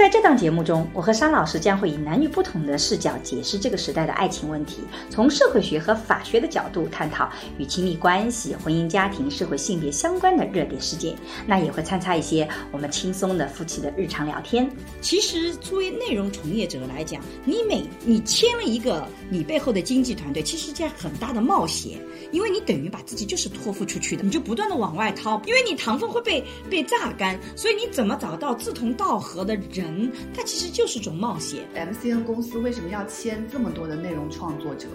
在这档节目中，我和商老师将会以男女不同的视角解释这个时代的爱情问题，从社会学和法学的角度探讨与亲密关系、婚姻家庭、社会性别相关的热点事件。那也会参差一些我们轻松的夫妻的日常聊天。其实，作为内容从业者来讲，你每你签了一个你背后的经纪团队，其实是件很大的冒险，因为你等于把自己就是托付出去的，你就不断的往外掏，因为你糖分会被被榨干，所以你怎么找到志同道合的人？嗯，它其实就是种冒险。MCN 公司为什么要签这么多的内容创作者？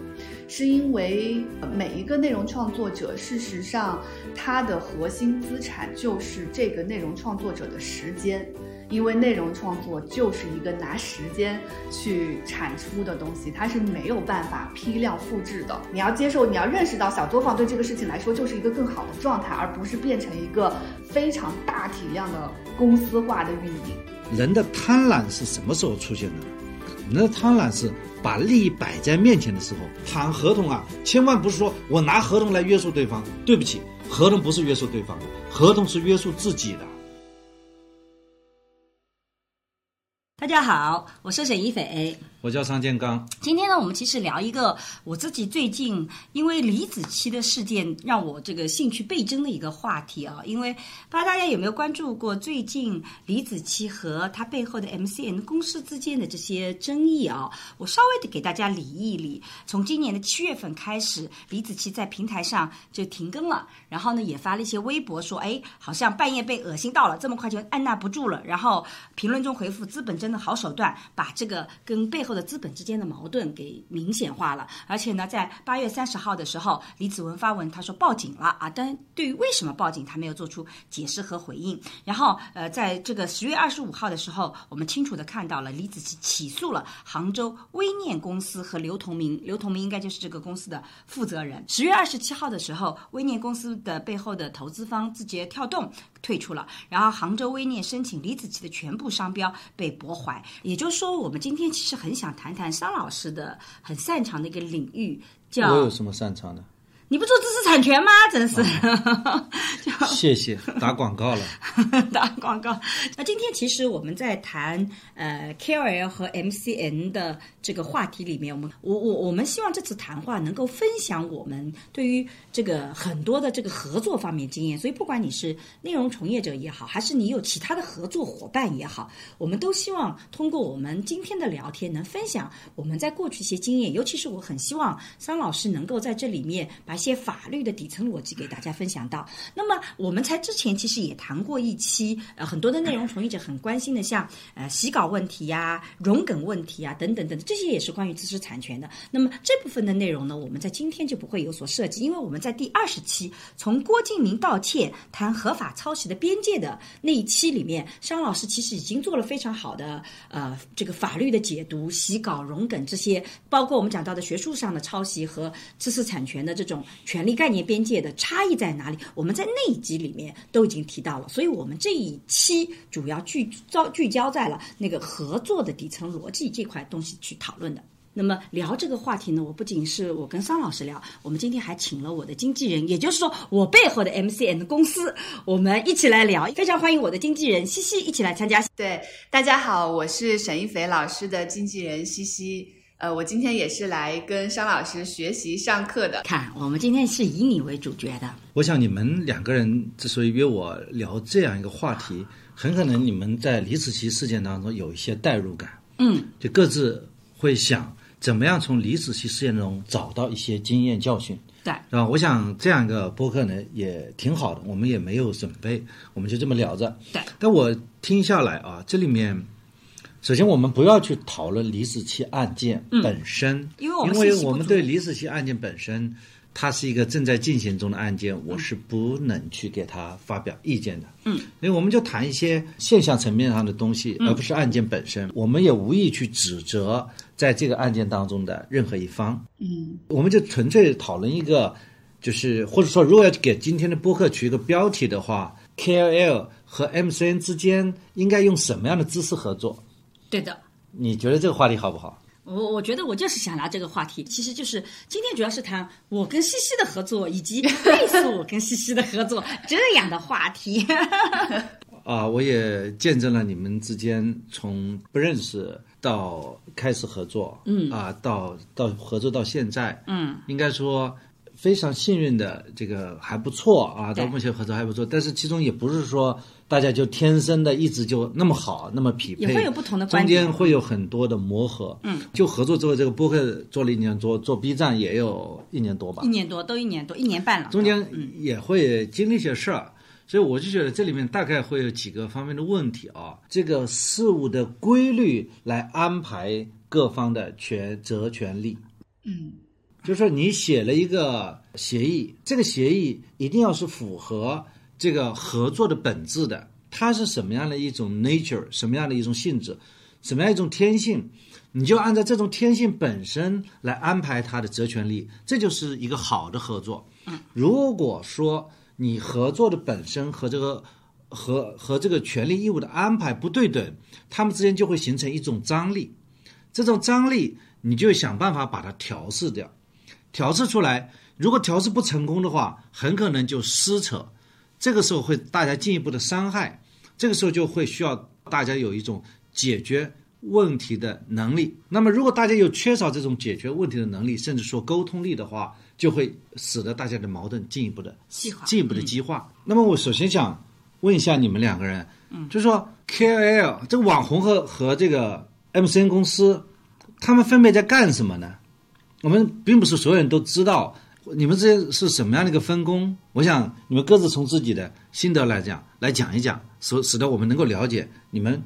是因为每一个内容创作者，事实上他的核心资产就是这个内容创作者的时间，因为内容创作就是一个拿时间去产出的东西，它是没有办法批量复制的。你要接受，你要认识到小作坊对这个事情来说就是一个更好的状态，而不是变成一个非常大体量的公司化的运营。人的贪婪是什么时候出现的？人的贪婪是把利益摆在面前的时候。谈合同啊，千万不是说我拿合同来约束对方。对不起，合同不是约束对方的，合同是约束自己的。大家好，我是沈一斐。我叫商建刚。今天呢，我们其实聊一个我自己最近因为李子柒的事件让我这个兴趣倍增的一个话题啊。因为不知道大家有没有关注过最近李子柒和他背后的 MCN 公司之间的这些争议啊？我稍微的给大家理一理。从今年的七月份开始，李子柒在平台上就停更了，然后呢也发了一些微博说，哎，好像半夜被恶心到了，这么快就按捺不住了。然后评论中回复：资本真的好手段，把这个跟背后。的资本之间的矛盾给明显化了，而且呢，在八月三十号的时候，李子文发文，他说报警了啊，但对于为什么报警，他没有做出解释和回应。然后，呃，在这个十月二十五号的时候，我们清楚的看到了李子柒起诉了杭州微念公司和刘同明，刘同明应该就是这个公司的负责人。十月二十七号的时候，微念公司的背后的投资方字节跳动退出了，然后杭州微念申请李子柒的全部商标被驳回。也就是说，我们今天其实很想。谈谈商老师的很擅长的一个领域，叫我有什么擅长的？你不做知识产权吗？真是，谢谢打广告了，打广告。那今天其实我们在谈呃 KOL 和 MCN 的这个话题里面，我们我我我们希望这次谈话能够分享我们对于这个很多的这个合作方面经验。所以不管你是内容从业者也好，还是你有其他的合作伙伴也好，我们都希望通过我们今天的聊天，能分享我们在过去一些经验。尤其是我很希望桑老师能够在这里面把。一些法律的底层逻辑给大家分享到。那么我们在之前其实也谈过一期，呃，很多的内容从业者很关心的，像呃洗稿问题呀、融梗问题啊等等等，这些也是关于知识产权的。那么这部分的内容呢，我们在今天就不会有所涉及，因为我们在第二十期从郭敬明道歉谈合法抄袭的边界的那一期里面，商老师其实已经做了非常好的呃这个法律的解读，洗稿、融梗这些，包括我们讲到的学术上的抄袭和知识产权的这种。权利概念边界的差异在哪里？我们在那一集里面都已经提到了，所以我们这一期主要聚焦聚焦在了那个合作的底层逻辑这块东西去讨论的。那么聊这个话题呢，我不仅是我跟桑老师聊，我们今天还请了我的经纪人，也就是说我背后的 MCN 的公司，我们一起来聊。非常欢迎我的经纪人西西一起来参加。对，大家好，我是沈一斐老师的经纪人西西。呃，我今天也是来跟商老师学习上课的。看，我们今天是以你为主角的。我想你们两个人之所以约我聊这样一个话题，很可能你们在李子柒事件当中有一些代入感。嗯，就各自会想怎么样从李子柒事件中找到一些经验教训。对，是吧？我想这样一个播客呢也挺好的，我们也没有准备，我们就这么聊着。对，但我听下来啊，这里面。首先，我们不要去讨论李子柒案件本身，因为因为我们对李子柒案件本身它是一个正在进行中的案件，我是不能去给他发表意见的。嗯，所以我们就谈一些现象层面上的东西，嗯而不是案件本身。我们也无意去指责在这个案件当中的任何一方。嗯我们就纯粹讨论一个，就是或者说，如果要给今天的播客取一个标题的话，KOL 和 MCN 之间应该用什么样的姿势合作？对的。你觉得这个话题好不好？我我觉得我就是想拿这个话题，其实就是今天主要是谈我跟西西的合作，以及类似我跟西西的合作 这样的话题。啊，我也见证了你们之间从不认识到开始合作，嗯啊，到到合作到现在，嗯，应该说非常幸运的，这个还不错啊，对到目前合作还不错。但是其中也不是说大家就天生的一直就那么好，那么匹配，也会有不同的观中间会有很多的磨合。嗯，就合作之后，这个播客做了一年多，做 B 站也有一年多吧一，年多，都一年多，一年半了。中间嗯也会经历一些事儿，所以我就觉得这里面大概会有几个方面的问题啊。这个事物的规律来安排各方的权责权利，嗯就是你写了一个协议，这个协议一定要是符合这个合作的本质的，它是什么样的一种 nature，什么样的一种性质，什么样一种天性，你就按照这种天性本身来安排它的责权利，这就是一个好的合作。如果说你合作的本身和这个和和这个权利义务的安排不对等，他们之间就会形成一种张力，这种张力你就想办法把它调试掉。调试出来，如果调试不成功的话，很可能就撕扯，这个时候会大家进一步的伤害，这个时候就会需要大家有一种解决问题的能力。那么，如果大家有缺少这种解决问题的能力，甚至说沟通力的话，就会使得大家的矛盾进一步的激化进一步的激化。那么，我首先想问一下你们两个人，嗯，就是说 KOL 这个网红和和这个 MCN 公司，他们分别在干什么呢？我们并不是所有人都知道你们这是什么样的一个分工。我想你们各自从自己的心得来讲，来讲一讲，使使得我们能够了解你们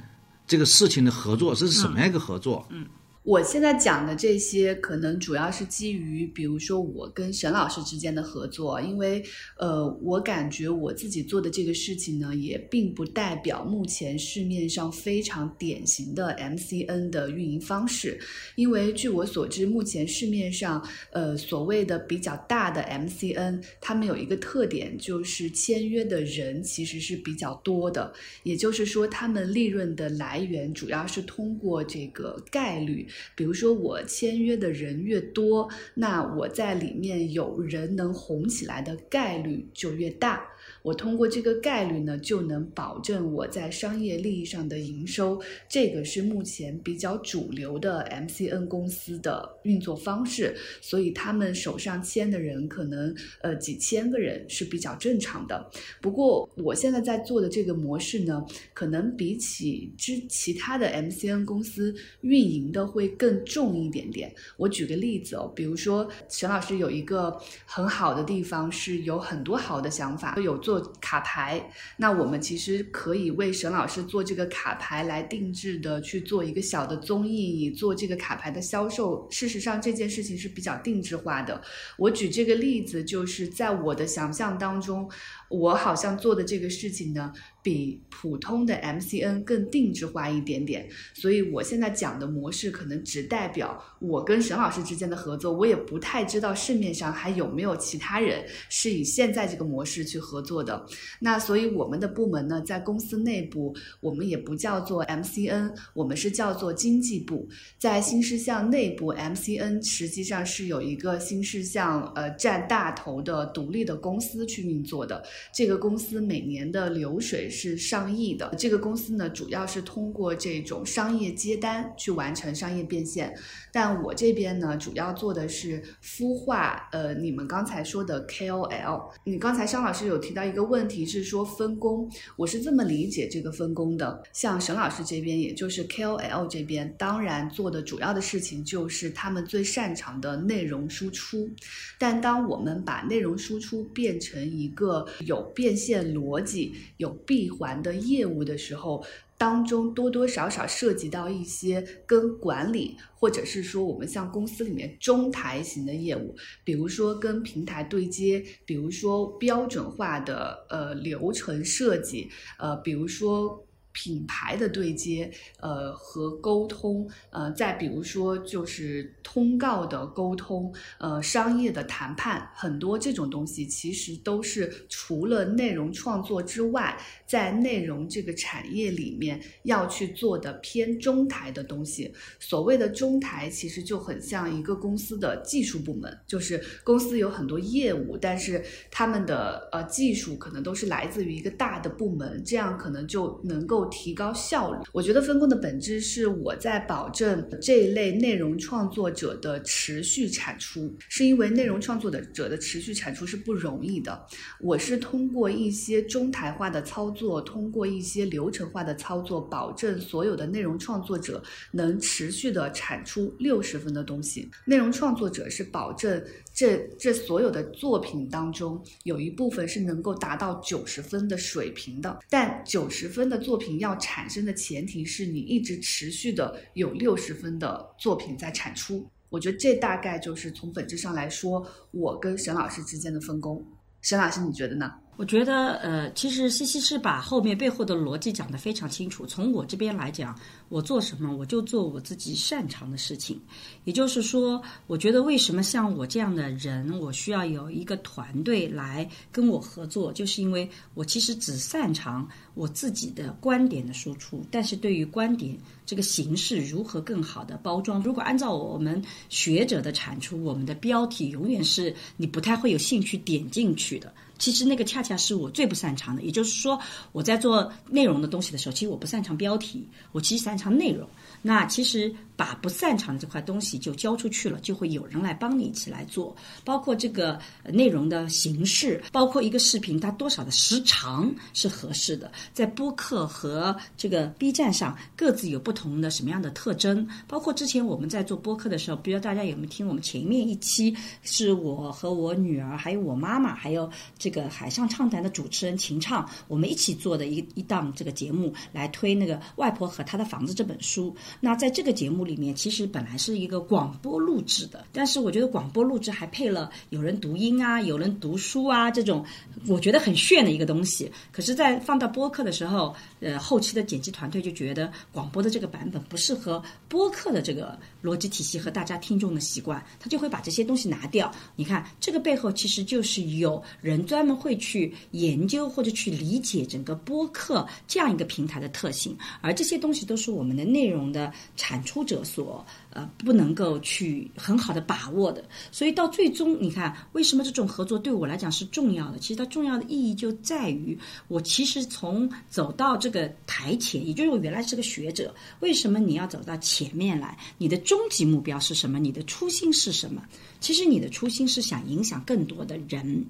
这个事情的合作是什么样一个合作。嗯，我现在讲的这些，可能主要是基于，比如说我跟沈老师之间的合作，因为呃，我感觉我自己做的这个事情呢，也并不代表目前市面上非常典型的 MCN 的运营方式，因为据我所知，目前市面上呃所谓的比较大的 MCN，他们有一个特点，就是签约的人其实是比较多的，也就是说，他们利润的来源主要是通过这个概率。比如说我签约的人越多，那我在里面有人能红起来的概率就越大。我通过这个概率呢，就能保证我在商业利益上的营收。这个是目前比较主流的 MCN 公司的运作方式，所以他们手上签的人可能呃几千个人是比较正常的。不过我现在在做的这个模式呢，可能比起之其他的 MCN 公司运营的会更重一点点。我举个例子哦，比如说沈老师有一个很好的地方是有很多好的想法，有做卡牌，那我们其实可以为沈老师做这个卡牌来定制的去做一个小的综艺，以做这个卡牌的销售。事实上这件事情是比较定制化的。我举这个例子，就是在我的想象当中，我好像做的这个事情呢，比普通的 MCN 更定制化一点点。所以我现在讲的模式可能只代表我跟沈老师之间的合作，我也不太知道市面上还有没有其他人是以现在这个模式去合作的。那所以我们的部门呢，在公司内部，我们也不叫做 MCN，我们是叫做经济部。在新事项内部，MCN 实际上是有一个新事项呃占大头的独立的公司去运作的。这个公司每年的流水是上亿的。这个公司呢，主要是通过这种商业接单去完成商业变现。但我这边呢，主要做的是孵化，呃，你们刚才说的 KOL。你刚才商老师有提到一个问题，是说分工，我是这么理解这个分工的。像沈老师这边，也就是 KOL 这边，当然做的主要的事情就是他们最擅长的内容输出。但当我们把内容输出变成一个有变现逻辑、有闭环的业务的时候，当中多多少少涉及到一些跟管理，或者是说我们像公司里面中台型的业务，比如说跟平台对接，比如说标准化的呃流程设计，呃，比如说。品牌的对接，呃和沟通，呃再比如说就是通告的沟通，呃商业的谈判，很多这种东西其实都是除了内容创作之外，在内容这个产业里面要去做的偏中台的东西。所谓的中台，其实就很像一个公司的技术部门，就是公司有很多业务，但是他们的呃技术可能都是来自于一个大的部门，这样可能就能够。提高效率，我觉得分工的本质是我在保证这一类内容创作者的持续产出，是因为内容创作者的持续产出是不容易的。我是通过一些中台化的操作，做通过一些流程化的操作，保证所有的内容创作者能持续的产出六十分的东西。内容创作者是保证。这这所有的作品当中，有一部分是能够达到九十分的水平的，但九十分的作品要产生的前提是你一直持续的有六十分的作品在产出。我觉得这大概就是从本质上来说，我跟沈老师之间的分工。沈老师，你觉得呢？我觉得，呃，其实西西是把后面背后的逻辑讲得非常清楚。从我这边来讲，我做什么，我就做我自己擅长的事情。也就是说，我觉得为什么像我这样的人，我需要有一个团队来跟我合作，就是因为我其实只擅长我自己的观点的输出，但是对于观点这个形式如何更好的包装，如果按照我们学者的产出，我们的标题永远是你不太会有兴趣点进去的。其实那个恰恰是我最不擅长的，也就是说，我在做内容的东西的时候，其实我不擅长标题，我其实擅长内容。那其实把不擅长的这块东西就交出去了，就会有人来帮你一起来做。包括这个内容的形式，包括一个视频它多少的时长是合适的，在播客和这个 B 站上各自有不同的什么样的特征。包括之前我们在做播客的时候，不知道大家有没有听我们前面一期，是我和我女儿，还有我妈妈，还有这个海上畅谈的主持人秦畅，我们一起做的一一档这个节目，来推那个《外婆和她的房子》这本书。那在这个节目里面，其实本来是一个广播录制的，但是我觉得广播录制还配了有人读音啊，有人读书啊，这种我觉得很炫的一个东西。可是，在放到播客的时候，呃，后期的剪辑团队就觉得广播的这个版本不适合播客的这个逻辑体系和大家听众的习惯，他就会把这些东西拿掉。你看，这个背后其实就是有人专门会去研究或者去理解整个播客这样一个平台的特性，而这些东西都是我们的内容的。产出者所呃不能够去很好的把握的，所以到最终你看为什么这种合作对我来讲是重要的？其实它重要的意义就在于我其实从走到这个台前，也就是我原来是个学者，为什么你要走到前面来？你的终极目标是什么？你的初心是什么？其实你的初心是想影响更多的人，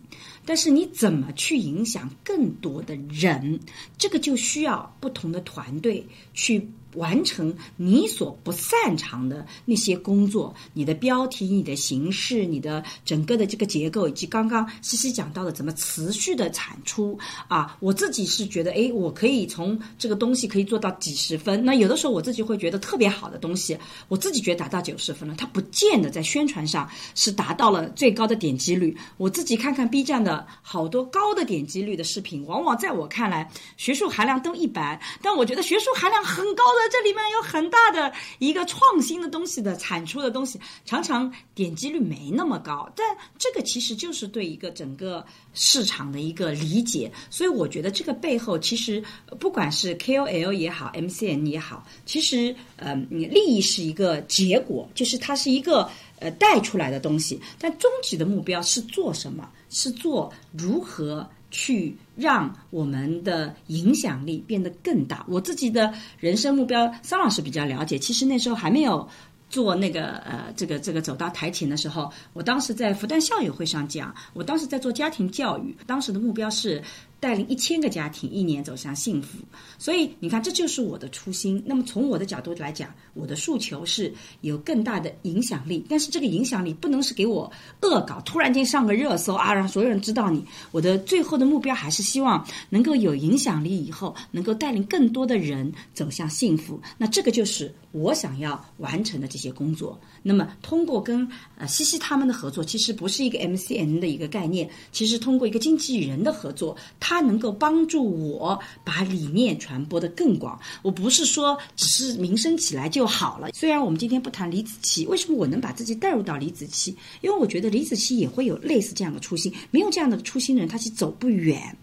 但是你怎么去影响更多的人？这个就需要不同的团队去。完成你所不擅长的那些工作，你的标题、你的形式、你的整个的这个结构，以及刚刚西西讲到的怎么持续的产出啊，我自己是觉得，哎，我可以从这个东西可以做到几十分。那有的时候我自己会觉得特别好的东西，我自己觉得达到九十分了，它不见得在宣传上是达到了最高的点击率。我自己看看 B 站的好多高的点击率的视频，往往在我看来学术含量都一般，但我觉得学术含量很高的。这里面有很大的一个创新的东西的产出的东西，常常点击率没那么高，但这个其实就是对一个整个市场的一个理解。所以我觉得这个背后其实不管是 KOL 也好，MCN 也好，其实呃利益是一个结果，就是它是一个呃带出来的东西，但终极的目标是做什么？是做如何？去让我们的影响力变得更大。我自己的人生目标，桑老师比较了解。其实那时候还没有做那个呃，这个这个走到台前的时候，我当时在复旦校友会上讲，我当时在做家庭教育，当时的目标是带领一千个家庭一年走向幸福。所以你看，这就是我的初心。那么从我的角度来讲，我的诉求是有更大的影响力，但是这个影响力不能是给我恶搞，突然间上个热搜啊，让所有人知道你。我的最后的目标还是希望能够有影响力，以后能够带领更多的人走向幸福。那这个就是我想要完成的这些工作。那么通过跟呃西西他们的合作，其实不是一个 MCN 的一个概念，其实通过一个经纪人的合作，它能够帮助我把理念传播的更广。我不是说只是名声起来就好了。虽然我们今天不谈李子柒，为什么我能把自己带入到李子柒？因为我觉得李子柒也会有类似这样的初心，没有这样的初心的人，他是走不远。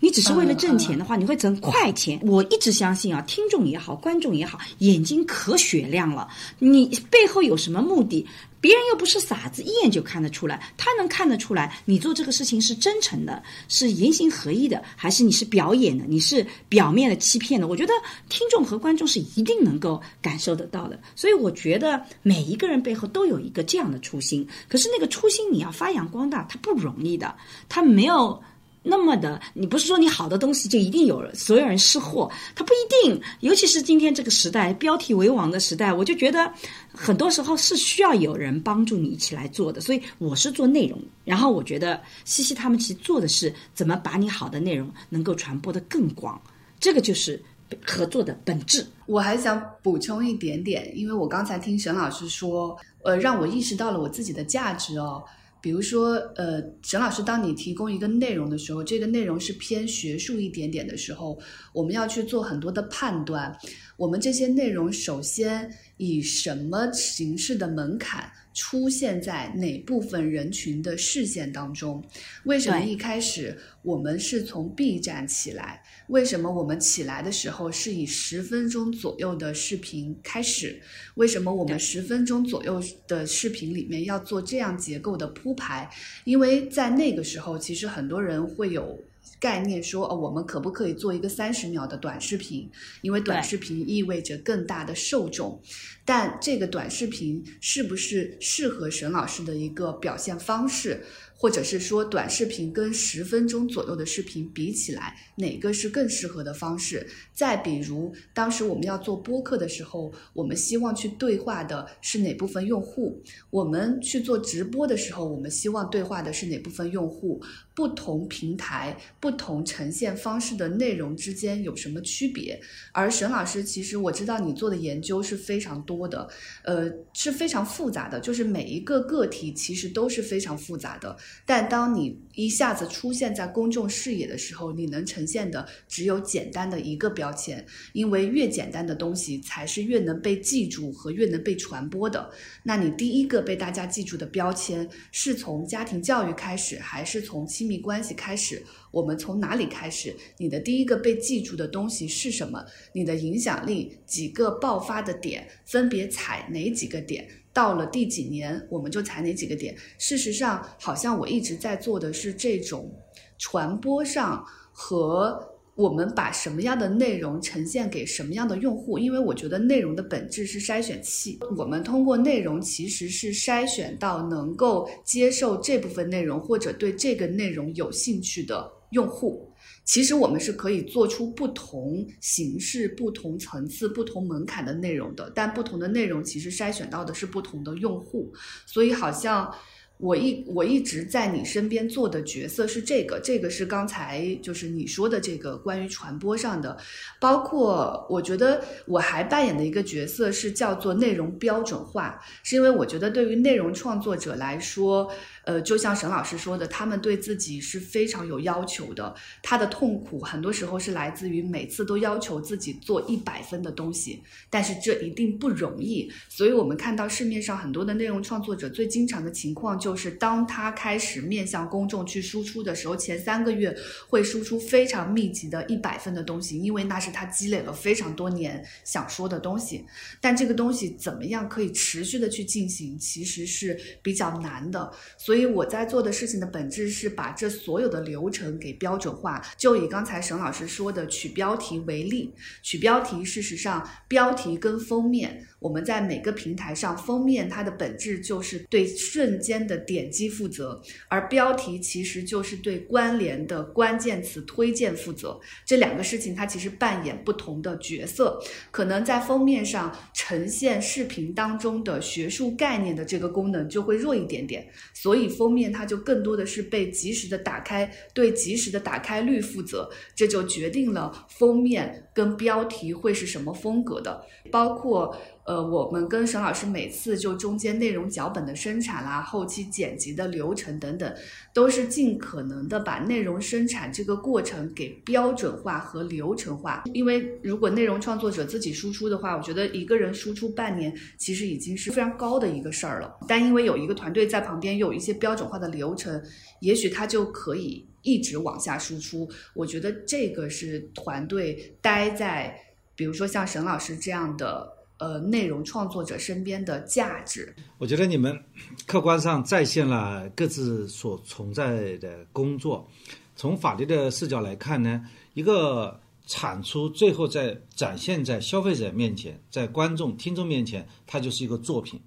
你只是为了挣钱的话，你会挣快钱。我一直相信啊，听众也好，观众也好，眼睛可雪亮了。你背后有什么目的？别人又不是傻子，一眼就看得出来。他能看得出来，你做这个事情是真诚的，是言行合一的，还是你是表演的？你是表面的欺骗的？我觉得听众和观众是一定能够感受得到的。所以我觉得每一个人背后都有一个这样的初心。可是那个初心你要发扬光大，它不容易的。他没有。那么的，你不是说你好的东西就一定有所有人识货，它不一定。尤其是今天这个时代，标题为王的时代，我就觉得很多时候是需要有人帮助你一起来做的。所以我是做内容，然后我觉得西西他们其实做的是怎么把你好的内容能够传播的更广，这个就是合作的本质。我还想补充一点点，因为我刚才听沈老师说，呃，让我意识到了我自己的价值哦。比如说，呃，沈老师，当你提供一个内容的时候，这个内容是偏学术一点点的时候，我们要去做很多的判断。我们这些内容首先以什么形式的门槛出现在哪部分人群的视线当中？为什么一开始我们是从 B 站起来？为什么我们起来的时候是以十分钟左右的视频开始？为什么我们十分钟左右的视频里面要做这样结构的铺排？因为在那个时候，其实很多人会有概念说，哦，我们可不可以做一个三十秒的短视频？因为短视频意味着更大的受众。但这个短视频是不是适合沈老师的一个表现方式？或者是说短视频跟十分钟左右的视频比起来，哪个是更适合的方式？再比如，当时我们要做播客的时候，我们希望去对话的是哪部分用户？我们去做直播的时候，我们希望对话的是哪部分用户？不同平台、不同呈现方式的内容之间有什么区别？而沈老师，其实我知道你做的研究是非常多的，呃，是非常复杂的，就是每一个个体其实都是非常复杂的。但当你一下子出现在公众视野的时候，你能呈现的只有简单的一个标签，因为越简单的东西才是越能被记住和越能被传播的。那你第一个被大家记住的标签是从家庭教育开始，还是从亲密关系开始？我们从哪里开始？你的第一个被记住的东西是什么？你的影响力几个爆发的点，分别踩哪几个点？到了第几年，我们就踩哪几个点。事实上，好像我一直在做的是这种传播上和我们把什么样的内容呈现给什么样的用户。因为我觉得内容的本质是筛选器，我们通过内容其实是筛选到能够接受这部分内容或者对这个内容有兴趣的用户。其实我们是可以做出不同形式、不同层次、不同门槛的内容的，但不同的内容其实筛选到的是不同的用户，所以好像。我一我一直在你身边做的角色是这个，这个是刚才就是你说的这个关于传播上的，包括我觉得我还扮演的一个角色是叫做内容标准化，是因为我觉得对于内容创作者来说，呃，就像沈老师说的，他们对自己是非常有要求的，他的痛苦很多时候是来自于每次都要求自己做一百分的东西，但是这一定不容易，所以我们看到市面上很多的内容创作者最经常的情况。就是当他开始面向公众去输出的时候，前三个月会输出非常密集的一百分的东西，因为那是他积累了非常多年想说的东西。但这个东西怎么样可以持续的去进行，其实是比较难的。所所以我在做的事情的本质是把这所有的流程给标准化。就以刚才沈老师说的取标题为例，取标题事实上标题跟封面，我们在每个平台上，封面它的本质就是对瞬间的点击负责，而标题其实就是对关联的关键词推荐负责。这两个事情它其实扮演不同的角色，可能在封面上呈现视频当中的学术概念的这个功能就会弱一点点，所以封面它就更多的是被及时的打开，对及时的打开率负责，这就决定了封面跟标题会是什么风格的，包括。呃，我们跟沈老师每次就中间内容脚本的生产啦、后期剪辑的流程等等，都是尽可能的把内容生产这个过程给标准化和流程化。因为如果内容创作者自己输出的话，我觉得一个人输出半年其实已经是非常高的一个事儿了。但因为有一个团队在旁边，有一些标准化的流程，也许他就可以一直往下输出。我觉得这个是团队待在，比如说像沈老师这样的。呃，内容创作者身边的价值，我觉得你们客观上再现了各自所存在的工作。从法律的视角来看呢，一个产出最后在展现在消费者面前，在观众、听众面前，它就是一个作品。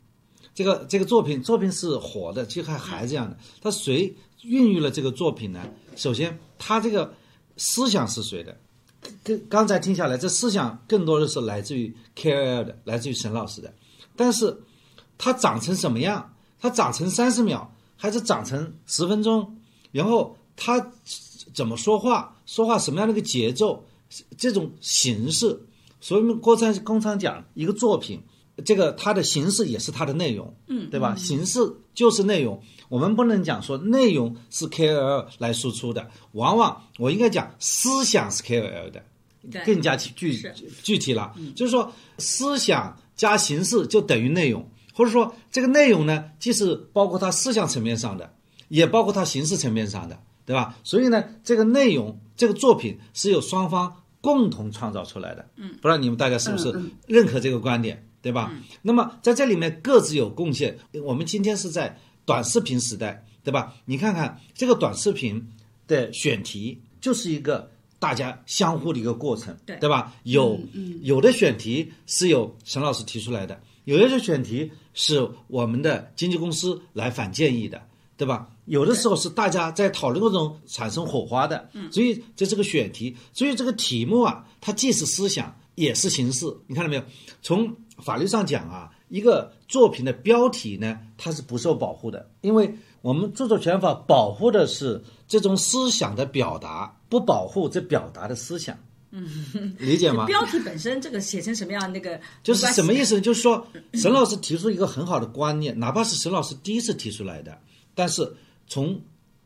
这个这个作品，作品是活的，就像孩子一样的。他谁孕育了这个作品呢？首先，他这个思想是谁的？跟刚才听下来，这思想更多的是来自于 KOL 的，来自于沈老师的。但是，它长成什么样？它长成三十秒，还是长成十分钟？然后他怎么说话？说话什么样的一个节奏？这种形式，所以我们国产工厂讲一个作品，这个它的形式也是它的内容，嗯，对吧？形式就是内容。我们不能讲说内容是 KOL 来输出的，往往我应该讲思想是 KOL 的，更加具具体了。就是说思想加形式就等于内容，或者说这个内容呢，既是包括它思想层面上的，也包括它形式层面上的，对吧？所以呢，这个内容这个作品是由双方共同创造出来的。嗯，不知道你们大家是不是认可这个观点，对吧？那么在这里面各自有贡献。我们今天是在。短视频时代，对吧？你看看这个短视频的选题，就是一个大家相互的一个过程，对对吧？有有的选题是由沈老师提出来的，有的选题是我们的经纪公司来反建议的，对吧？有的时候是大家在讨论过程中产生火花的，所以这是个选题，所以这个题目啊，它既是思想也是形式，你看到没有？从法律上讲啊。一个作品的标题呢，它是不受保护的，因为我们著作权法保护的是这种思想的表达，不保护这表达的思想。嗯，理解吗？标题本身这个写成什么样，那个就是什么意思呢？就是说，沈老师提出一个很好的观念，哪怕是沈老师第一次提出来的，但是从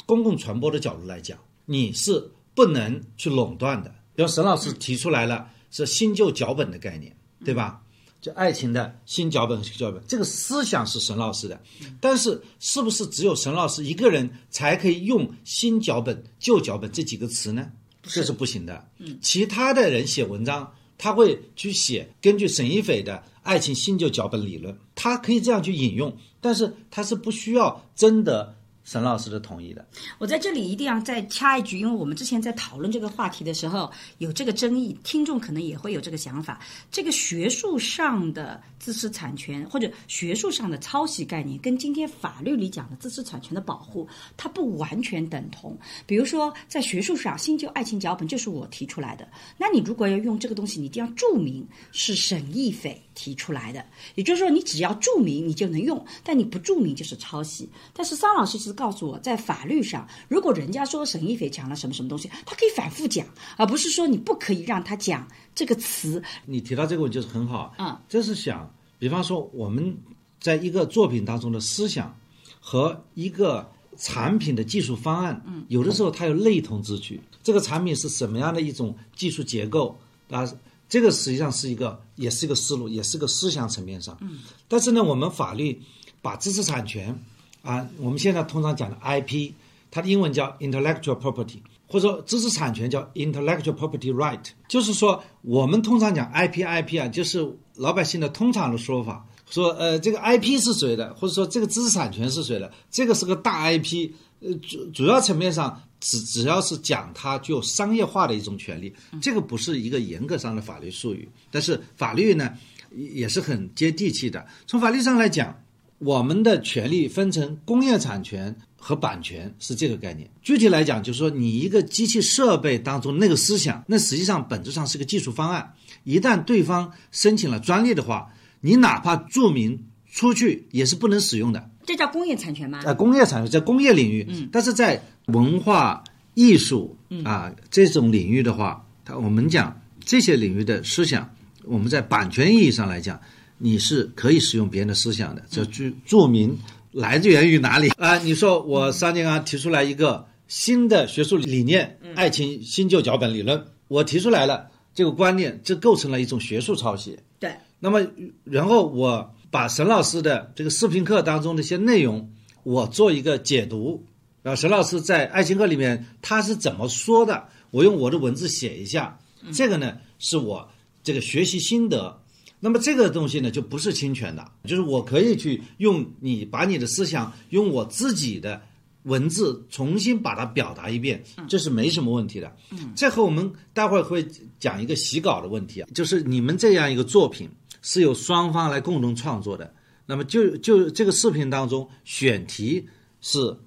公共传播的角度来讲，你是不能去垄断的。比如沈老师提出来了是新旧脚本的概念，对吧？就爱情的新脚本，新脚本，这个思想是沈老师的，但是是不是只有沈老师一个人才可以用新脚本、旧脚本这几个词呢？这是不行的。嗯，其他的人写文章，他会去写根据沈一斐的爱情新旧脚本理论，他可以这样去引用，但是他是不需要征得。沈老师的同意的，我在这里一定要再插一句，因为我们之前在讨论这个话题的时候有这个争议，听众可能也会有这个想法。这个学术上的知识产权或者学术上的抄袭概念，跟今天法律里讲的知识产权的保护，它不完全等同。比如说，在学术上，新旧爱情脚本就是我提出来的，那你如果要用这个东西，你一定要注明是沈亦斐提出来的，也就是说，你只要注明你就能用，但你不注明就是抄袭。但是桑老师是。告诉我，在法律上，如果人家说沈一斐讲了什么什么东西，他可以反复讲，而不是说你不可以让他讲这个词。你提到这个问题是很好，嗯，这是想，比方说我们在一个作品当中的思想和一个产品的技术方案，嗯，有的时候它有类同之处。这个产品是什么样的一种技术结构啊？这个实际上是一个，也是一个思路，也是个思想层面上。嗯，但是呢，我们法律把知识产权。啊，我们现在通常讲的 IP，它的英文叫 intellectual property，或者说知识产权叫 intellectual property right，就是说我们通常讲 IP，IP 啊，就是老百姓的通常的说法，说呃这个 IP 是谁的，或者说这个知识产权是谁的，这个是个大 IP，呃主主要层面上只只要是讲它具有商业化的一种权利，这个不是一个严格上的法律术语，但是法律呢也是很接地气的。从法律上来讲，我们的权利分成工业产权和版权是这个概念。具体来讲，就是说你一个机器设备当中那个思想，那实际上本质上是个技术方案。一旦对方申请了专利的话，你哪怕注明出去也是不能使用的。这叫工业产权吗？呃，工业产权在工业领域，嗯，但是在文化艺术啊这种领域的话，它我们讲这些领域的思想，我们在版权意义上来讲，你是可以使用别人的思想的，这注注明来自源于哪里啊？你说我三年刚提出来一个新的学术理念——爱情新旧脚本理论，我提出来了这个观念，这构成了一种学术抄袭。对，那么然后我把沈老师的这个视频课当中的一些内容，我做一个解读。然后沈老师在爱情课里面他是怎么说的，我用我的文字写一下。这个呢是我这个学习心得。那么这个东西呢就不是侵权的，就是我可以去用你把你的思想用我自己的文字重新把它表达一遍，这是没什么问题的。嗯，这和我们待会儿会讲一个洗稿的问题啊，就是你们这样一个作品是由双方来共同创作的，那么就就这个视频当中选题是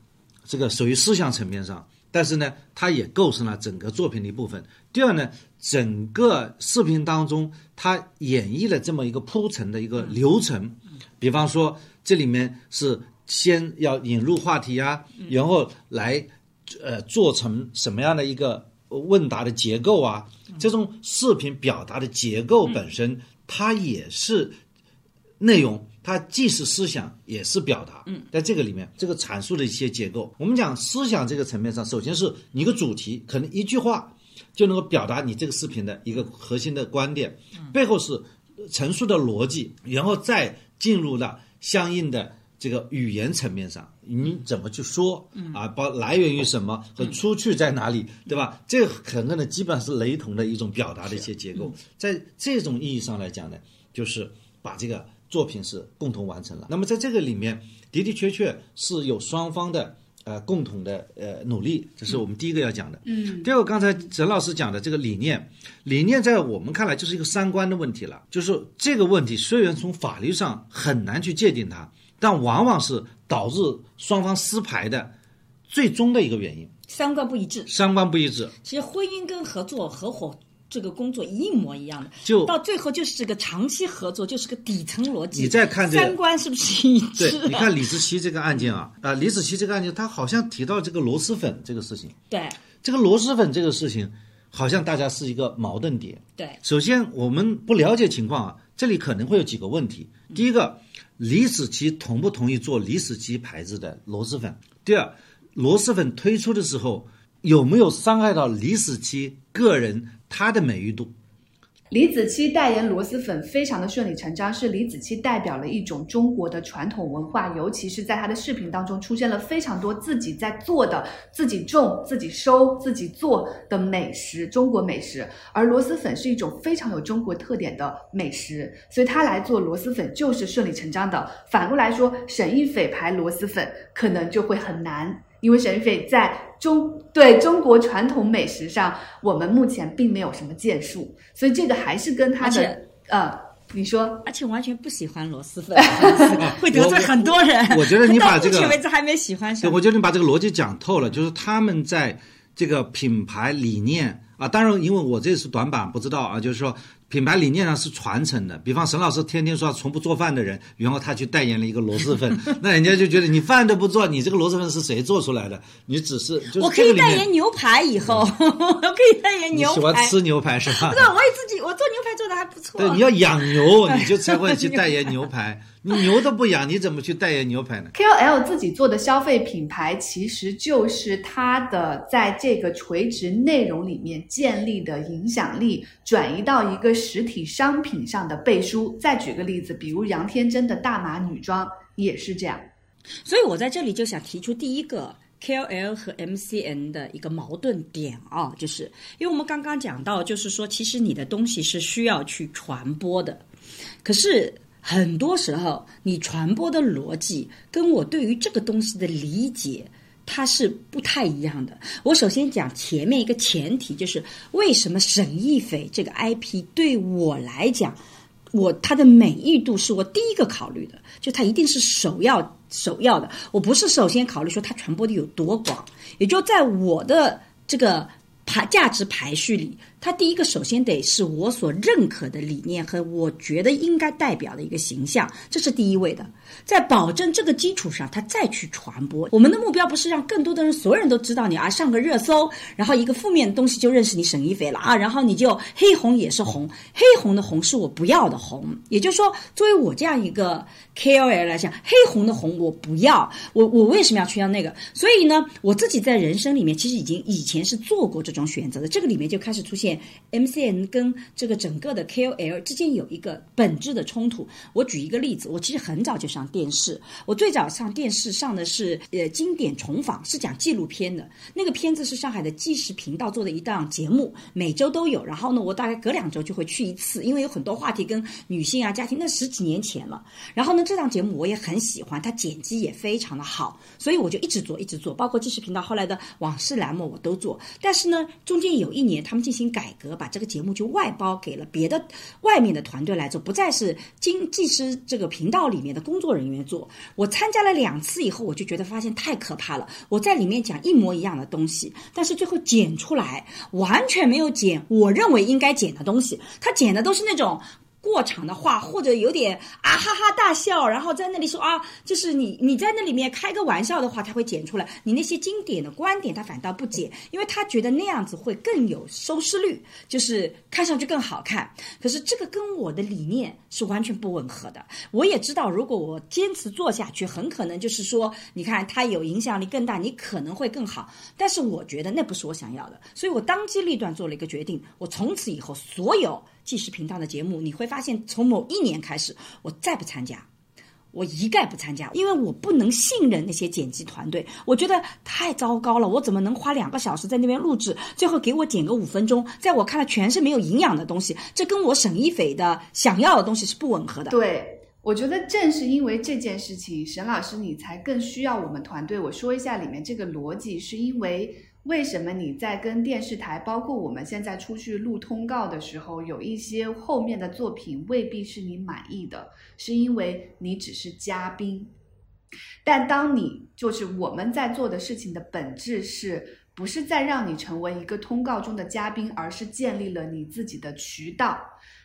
这个属于思想层面上，但是呢，它也构成了整个作品的一部分。第二呢，整个视频当中它演绎了这么一个铺陈的一个流程，比方说这里面是先要引入话题啊，然后来呃做成什么样的一个问答的结构啊，这种视频表达的结构本身，它也是内容，它既是思想也是表达。嗯，在这个里面，这个阐述的一些结构，我们讲思想这个层面上，首先是你一个主题，可能一句话就能够表达你这个视频的一个核心的观点，背后是陈述的逻辑，然后再进入到相应的这个语言层面上，你怎么去说啊？包来源于什么和出去在哪里，对吧？这个可能呢，基本上是雷同的一种表达的一些结构，在这种意义上来讲呢，就是把这个作品是共同完成了。那么在这个里面，的的确确是有双方的。呃，共同的呃努力，这是我们第一个要讲的。嗯，第二个，刚才陈老师讲的这个理念，理念在我们看来就是一个三观的问题了。就是这个问题虽然从法律上很难去界定它，但往往是导致双方撕牌的最终的一个原因。三观不一致，三观不一致，其实婚姻跟合作、合伙这个工作一模一样的，就到最后就是这个长期合作，就是个底层逻辑。你再看这个三观是不是一致对，你看李子柒这个案件啊，啊，李子柒这个案件，他好像提到这个螺蛳粉这个事情。对这个螺蛳粉这个事情，好像大家是一个矛盾点。对，首先，我们不了解情况啊，这里可能会有几个问题。第一个，李子柒同不同意做李子柒牌子的螺蛳粉？第二，螺蛳粉推出的时候有没有伤害到李子柒个人他的美誉度？李子柒代言螺蛳粉非常的顺理成章，是李子柒代表了一种中国的传统文化，尤其是在她的视频当中出现了非常多自己在做的、自己种、自己收、自己做的美食，中国美食。而螺蛳粉是一种非常有中国特点的美食，所以她来做螺蛳粉就是顺理成章的。反过来说，沈一斐牌螺蛳粉可能就会很难。因为沈一斐在中对中国传统美食上，我们目前并没有什么建树，所以这个还是跟他的呃，你说而且完全不喜欢螺蛳粉，会得罪很多人。我觉得你把 这个目前为止还没喜欢对，上。我觉得你把这个逻辑讲透了，就是他们在这个品牌理念啊，当然因为我这是短板，不知道啊，就是说品牌理念上是传承的。比方沈老师天天说从不做饭的人，然后他去代言了一个螺蛳粉，那人家就觉得你饭都不做，你这个螺蛳粉是谁做出来的？你只是就是我可以代言牛排以后，我可以代言牛排。喜欢吃牛排是吧不？是，我也自己我做牛排做的还不错。对，你要养牛，你就才会去 代言牛排。你牛都不养，你怎么去代言牛排呢？KOL 自己做的消费品牌，其实就是它的在这个垂直内容里面建立的影响力，转移到一个实体商品上的背书。再举个例子，比如杨天真的大码女装也是这样。所以我在这里就想提出第一个 KOL 和 MCN 的一个矛盾点啊，就是因为我们刚刚讲到，就是说其实你的东西是需要去传播的，可是很多时候你传播的逻辑跟我对于这个东西的理解。它是不太一样的。我首先讲前面一个前提，就是为什么沈亦斐这个 IP 对我来讲，我它的美誉度是我第一个考虑的，就它一定是首要首要的。我不是首先考虑说它传播的有多广，也就在我的这个排价值排序里，他第一个首先得是我所认可的理念和我觉得应该代表的一个形象，这是第一位的。在保证这个基础上，他再去传播。我们的目标不是让更多的人，所有人都知道你啊，上个热搜，然后一个负面的东西就认识你沈一菲了啊，然后你就黑红也是红，黑红的红是我不要的红。也就是说，作为我这样一个 KOL 来讲，黑红的红我不要。我我为什么要去要那个？所以呢，我自己在人生里面其实已经以前是做过这种选择的。这个里面就开始出现 MCN 跟这个整个的 KOL 之间有一个本质的冲突。我举一个例子，我其实很早就上。电视，我最早上电视上的是呃经典重访，是讲纪录片的。那个片子是上海的纪实频道做的一档节目，每周都有。然后呢，我大概隔两周就会去一次，因为有很多话题跟女性啊、家庭，那十几年前了。然后呢，这档节目我也很喜欢，它剪辑也非常的好，所以我就一直做，一直做。包括纪实频道后来的往事栏目我都做。但是呢，中间有一年他们进行改革，把这个节目就外包给了别的外面的团队来做，不再是经纪实这个频道里面的工作。人员做，我参加了两次以后，我就觉得发现太可怕了。我在里面讲一模一样的东西，但是最后剪出来完全没有剪我认为应该剪的东西，他剪的都是那种。过场的话，或者有点啊哈哈大笑，然后在那里说啊，就是你你在那里面开个玩笑的话，他会剪出来。你那些经典的观点，他反倒不剪，因为他觉得那样子会更有收视率，就是看上去更好看。可是这个跟我的理念是完全不吻合的。我也知道，如果我坚持做下去，很可能就是说，你看他有影响力更大，你可能会更好。但是我觉得那不是我想要的，所以我当机立断做了一个决定，我从此以后所有。纪实频道的节目，你会发现，从某一年开始，我再不参加，我一概不参加，因为我不能信任那些剪辑团队，我觉得太糟糕了。我怎么能花两个小时在那边录制，最后给我剪个五分钟，在我看来全是没有营养的东西，这跟我沈一斐的想要的东西是不吻合的。对，我觉得正是因为这件事情，沈老师你才更需要我们团队。我说一下里面这个逻辑，是因为。为什么你在跟电视台，包括我们现在出去录通告的时候，有一些后面的作品未必是你满意的，是因为你只是嘉宾。但当你就是我们在做的事情的本质，是不是在让你成为一个通告中的嘉宾，而是建立了你自己的渠道。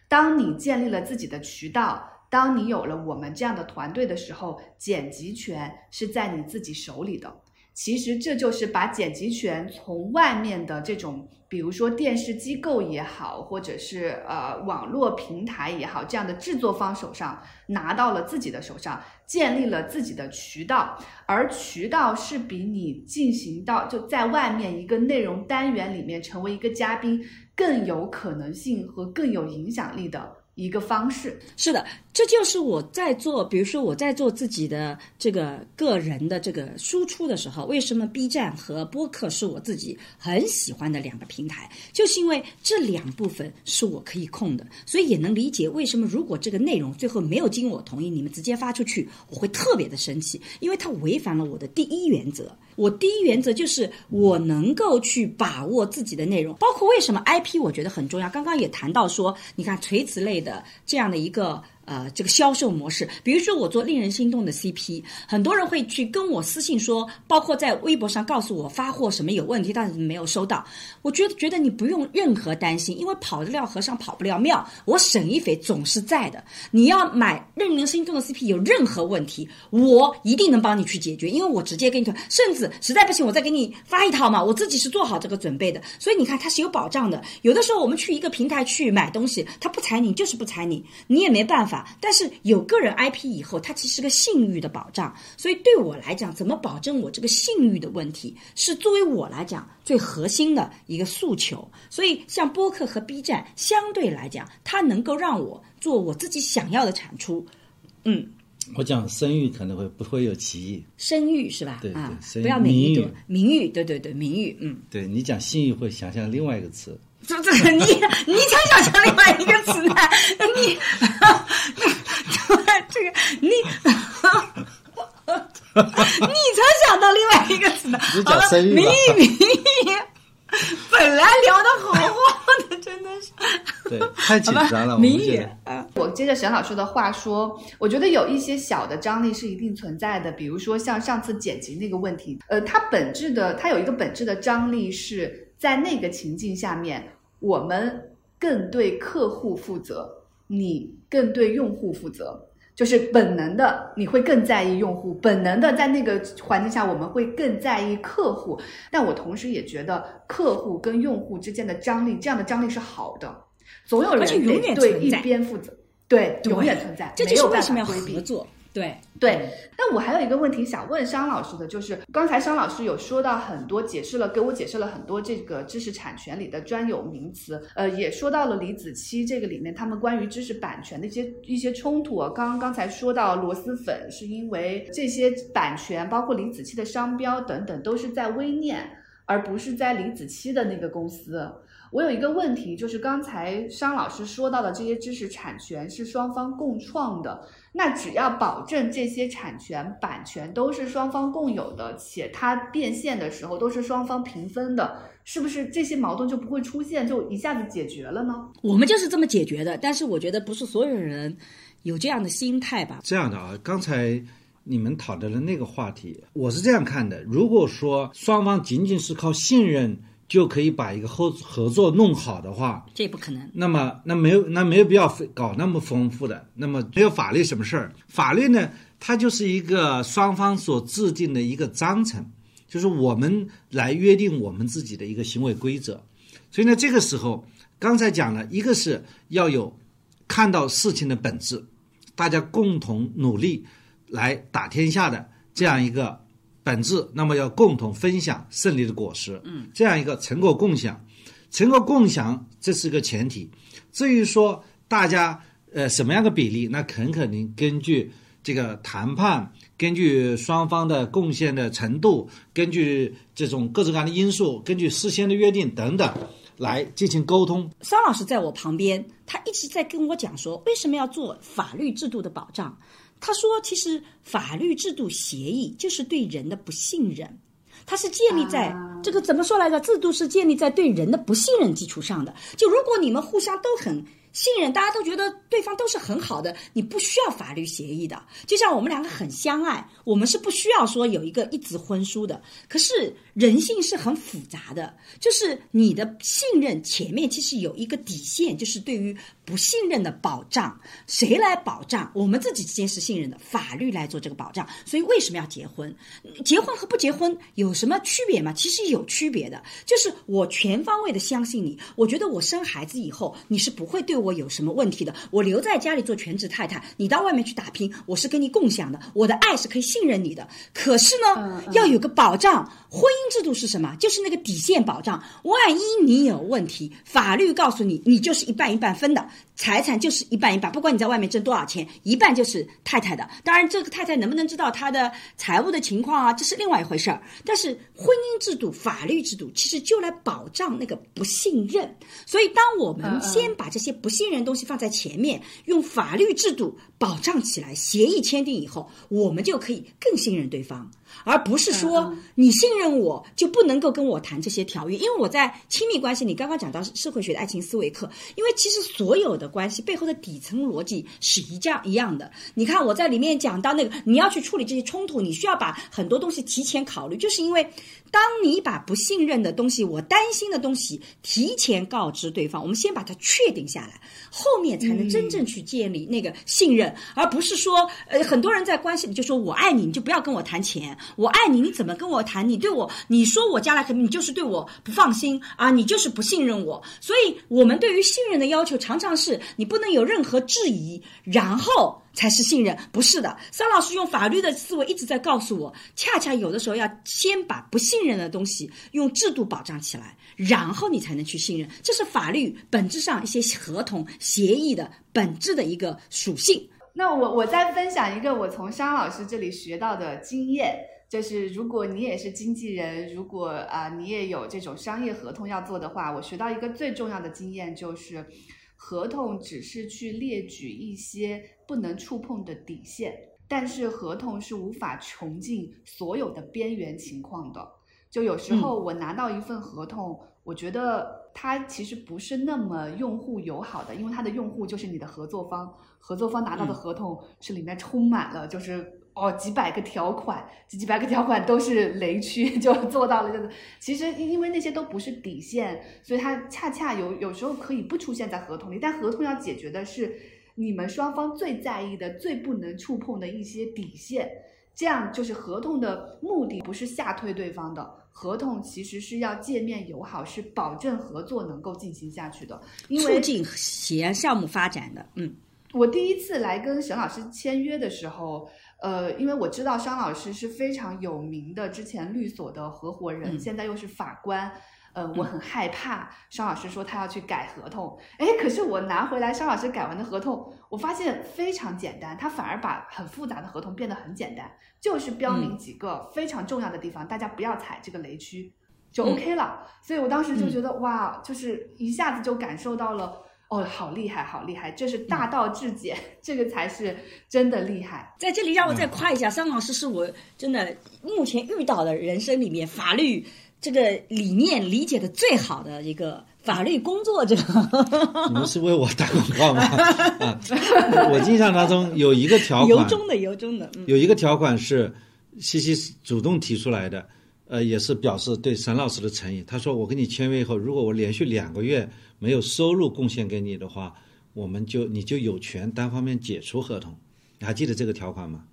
当你建立了自己的渠道，当你有了我们这样的团队的时候，剪辑权是在你自己手里的。其实这就是把剪辑权从外面的这种，比如说电视机构也好，或者是呃网络平台也好，这样的制作方手上拿到了自己的手上，建立了自己的渠道，而渠道是比你进行到就在外面一个内容单元里面成为一个嘉宾更有可能性和更有影响力的。一个方式是的，这就是我在做，比如说我在做自己的这个个人的这个输出的时候，为什么 B 站和播客是我自己很喜欢的两个平台，就是因为这两部分是我可以控的，所以也能理解为什么如果这个内容最后没有经我同意，你们直接发出去，我会特别的生气，因为它违反了我的第一原则。我第一原则就是我能够去把握自己的内容，包括为什么 IP 我觉得很重要。刚刚也谈到说，你看垂直类的这样的一个。呃，这个销售模式，比如说我做令人心动的 CP，很多人会去跟我私信说，包括在微博上告诉我发货什么有问题，但是没有收到。我觉得觉得你不用任何担心，因为跑得了和尚跑不了庙，我沈一斐总是在的。你要买令人心动的 CP，有任何问题，我一定能帮你去解决，因为我直接给你推，甚至实在不行，我再给你发一套嘛，我自己是做好这个准备的。所以你看，它是有保障的。有的时候我们去一个平台去买东西，他不踩你就是不踩你，你也没办法。但是有个人 IP 以后，它其实是个信誉的保障，所以对我来讲，怎么保证我这个信誉的问题，是作为我来讲最核心的一个诉求。所以像播客和 B 站相对来讲，它能够让我做我自己想要的产出。嗯，我讲声誉可能会不会有歧义？声誉是吧？对啊，对，不要名誉，名誉，对对对，名誉，嗯，对你讲信誉会想象另外一个词。这这 你你才想成另外一个词呢？你对 这个你，你才想到另外一个词呢。你讲生意秘吧密，本来聊的好好的，真的是。对，太紧张了，我们谜语。啊，我接着沈老师的话说，我觉得有一些小的张力是一定存在的，比如说像上次剪辑那个问题，呃，它本质的，它有一个本质的张力是在那个情境下面，我们更对客户负责，你更对用户负责。就是本能的，你会更在意用户；本能的，在那个环境下，我们会更在意客户。但我同时也觉得，客户跟用户之间的张力，这样的张力是好的。总有人永得对一边负责，对，永远存在，这就是为什么要合。作。对，对，那我还有一个问题想问商老师的，就是刚才商老师有说到很多，解释了给我解释了很多这个知识产权里的专有名词，呃，也说到了李子柒这个里面他们关于知识版权的一些一些冲突啊。刚刚才说到螺蛳粉是因为这些版权，包括李子柒的商标等等，都是在微念，而不是在李子柒的那个公司。我有一个问题，就是刚才商老师说到的这些知识产权是双方共创的，那只要保证这些产权版权都是双方共有的，且它变现的时候都是双方平分的，是不是这些矛盾就不会出现，就一下子解决了呢？我们就是这么解决的。但是我觉得不是所有人有这样的心态吧。这样的啊，刚才你们讨论的那个话题，我是这样看的：如果说双方仅仅是靠信任就可以把一个合合作弄好的话，这不可能。那么那没有那没有必要非搞那么丰富的，那么没有法律什么事儿？法律呢，它就是一个双方所制定的一个章程，就是我们来约定我们自己的一个行为规则。所以呢，这个时候刚才讲了一个是要有看到事情的本质，大家共同努力来打天下的这样一个本质，那么要共同分享胜利的果实，嗯，这样一个成果共享，成果共享这是个前提。至于说大家呃什么样的比例，那很肯定根据这个谈判，根据双方的贡献的程度，根据这种各种各样的因素，根据事先的约定等等来进行沟通。桑老师在我旁边，他一直在跟我讲说，为什么要做法律制度的保障？他说，其实法律制度协议就是对人的不信任，它是建立在、啊这个怎么说来着？制度是建立在对人的不信任基础上的。就如果你们互相都很信任，大家都觉得对方都是很好的，你不需要法律协议的。就像我们两个很相爱，我们是不需要说有一个一纸婚书的。可是人性是很复杂的，就是你的信任前面其实有一个底线，就是对于不信任的保障。谁来保障？我们自己之间是信任的，法律来做这个保障。所以为什么要结婚？结婚和不结婚有什么区别吗？其实有区别的，就是我全方位的相信你，我觉得我生孩子以后你是不会对我有什么问题的。我留在家里做全职太太，你到外面去打拼，我是跟你共享的，我的爱是可以信任你的。可是呢，要有个保障。婚姻制度是什么？就是那个底线保障。万一你有问题，法律告诉你，你就是一半一半分的，财产就是一半一半，不管你在外面挣多少钱，一半就是太太的。当然，这个太太能不能知道她的财务的情况啊，这是另外一回事儿。但是婚姻制度、法律制度其实就来保障那个不信任。所以，当我们先把这些不信任东西放在前面，用法律制度保障起来，协议签订以后，我们就可以更信任对方。而不是说你信任我就不能够跟我谈这些条约，因为我在亲密关系里刚刚讲到社会学的爱情思维课，因为其实所有的关系背后的底层逻辑是一样一样的。你看我在里面讲到那个，你要去处理这些冲突，你需要把很多东西提前考虑，就是因为当你把不信任的东西、我担心的东西提前告知对方，我们先把它确定下来，后面才能真正去建立那个信任，而不是说呃很多人在关系里就说我爱你，你就不要跟我谈钱。我爱你，你怎么跟我谈？你对我，你说我将来肯定你就是对我不放心啊，你就是不信任我。所以，我们对于信任的要求常常是你不能有任何质疑，然后才是信任。不是的，桑老师用法律的思维一直在告诉我，恰恰有的时候要先把不信任的东西用制度保障起来，然后你才能去信任。这是法律本质上一些合同协议的本质的一个属性。那我我再分享一个我从商老师这里学到的经验，就是如果你也是经纪人，如果啊、你也有这种商业合同要做的话，我学到一个最重要的经验就是，合同只是去列举一些不能触碰的底线，但是合同是无法穷尽所有的边缘情况的。就有时候我拿到一份合同，我觉得它其实不是那么用户友好的，因为它的用户就是你的合作方，合作方拿到的合同是里面充满了就是。哦，几百个条款，几几百个条款都是雷区，就做到了。就是其实因为那些都不是底线，所以它恰恰有有时候可以不出现在合同里。但合同要解决的是你们双方最在意的、最不能触碰的一些底线。这样就是合同的目的不是吓退对方的，合同其实是要界面友好，是保证合作能够进行下去的，因为促进协项目发展的。嗯，我第一次来跟沈老师签约的时候。呃，因为我知道商老师是非常有名的，之前律所的合伙人，嗯现在又是法官。呃，我很害怕商老师说他要去改合同，哎，可是我拿回来商老师改完的合同，我发现非常简单，他反而把很复杂的合同变得很简单，就是标明几个非常重要的地方，大家不要踩这个雷区，就 OK 了。所以我当时就觉得、哇，就是一下子就感受到了。哦，好厉害，好厉害！这是大道至简，这个才是真的厉害。在这里让我再夸一下，桑老师是我真的目前遇到的人生里面法律这个理念理解的最好的一个法律工作者。你们是为我打广告吗？啊，我印象当中有一个条款，由衷的，由衷的，嗯，有一个条款是西西主动提出来的，呃，也是表示对沈老师的诚意。他说：“我跟你签约以后，如果我连续两个月没有收入贡献给你的话，我们就你就有权单方面解除合同。”你还记得这个条款吗？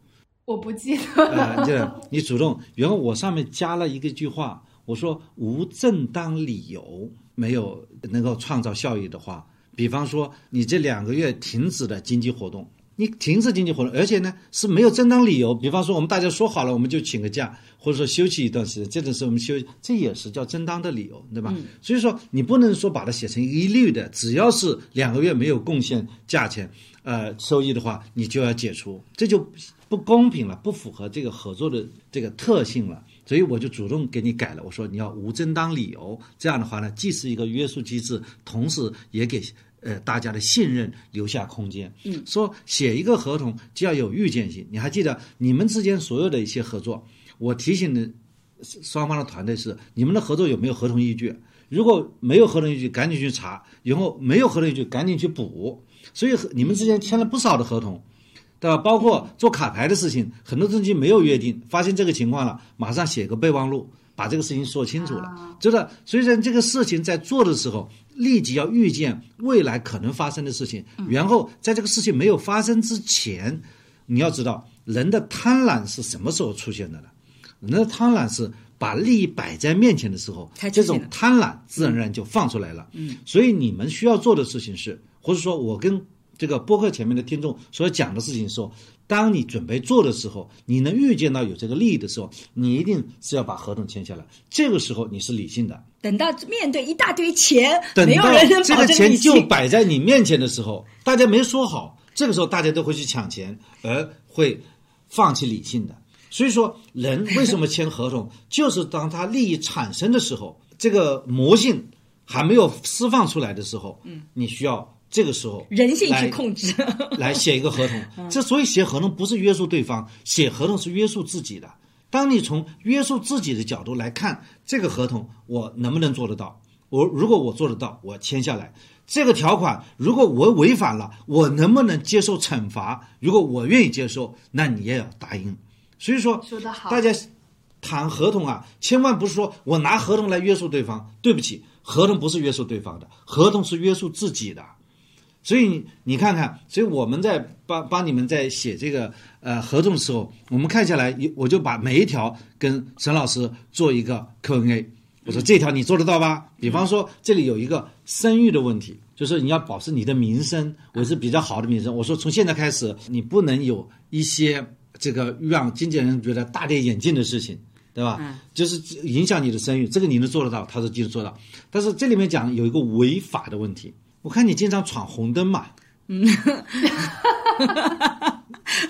我不记得。呃，记得你主动，然后我上面加了一个句话，我说无正当理由没有能够创造效益的话，比方说你这两个月停止的经济活动。你停止经济活动，而且呢是没有正当理由，比方说我们大家说好了，我们就请个假，或者说休息一段时间，这种是我们休，这也是叫正当的理由，对吧？所以说你不能说把它写成一律的，只要是两个月没有贡献价钱，呃收益的话，你就要解除，这就不公平了，不符合这个合作的这个特性了。所以我就主动给你改了，我说你要无正当理由，这样的话呢，既是一个约束机制，同时也给。呃，大家的信任留下空间。嗯，说写一个合同就要有预见性。你还记得你们之间所有的一些合作，我提醒的双方的团队是：你们的合作有没有合同依据？如果没有合同依据，赶紧去查；以后没有合同依据，赶紧去补。所以你们之间签了不少的合同，对吧？包括做卡牌的事情，很多东西没有约定，发现这个情况了，马上写个备忘录，把这个事情说清楚了。就是，所以说这个事情在做的时候。立即要预见未来可能发生的事情，然后在这个事情没有发生之前，你要知道人的贪婪是什么时候出现的呢？人的贪婪是把利益摆在面前的时候，这种贪婪自然而然就放出来了。嗯，所以你们需要做的事情是，或者说我跟这个播客前面的听众所讲的事情说。当你准备做的时候，你能预见到有这个利益的时候，你一定是要把合同签下来。这个时候你是理性的。等到面对一大堆钱，等到没有人能这个钱就摆在你面前的时候，大家没说好，这个时候大家都会去抢钱，而会放弃理性的。所以说，人为什么签合同，就是当他利益产生的时候，这个魔性还没有释放出来的时候，嗯，你需要。这个时候，人性去控制，来写一个合同。这所以写合同不是约束对方，写合同是约束自己的。当你从约束自己的角度来看这个合同，我能不能做得到？我如果我做得到，我签下来。这个条款如果我违反了，我能不能接受惩罚？如果我愿意接受，那你也要答应。所以说，说得好，大家谈合同啊，千万不是说我拿合同来约束对方。对不起，合同不是约束对方的，合同是约束自己的。所以你看看，所以我们在帮帮你们在写这个呃合同的时候，我们看下来，我就把每一条跟沈老师做一个 Q&A。我说这条你做得到吧？比方说这里有一个声誉的问题，就是你要保持你的名声，我是比较好的名声。我说从现在开始，你不能有一些这个让经纪人觉得大跌眼镜的事情，对吧？嗯，就是影响你的声誉，这个你能做得到？他说记得做到。但是这里面讲有一个违法的问题。我看你经常闯红灯嘛，嗯，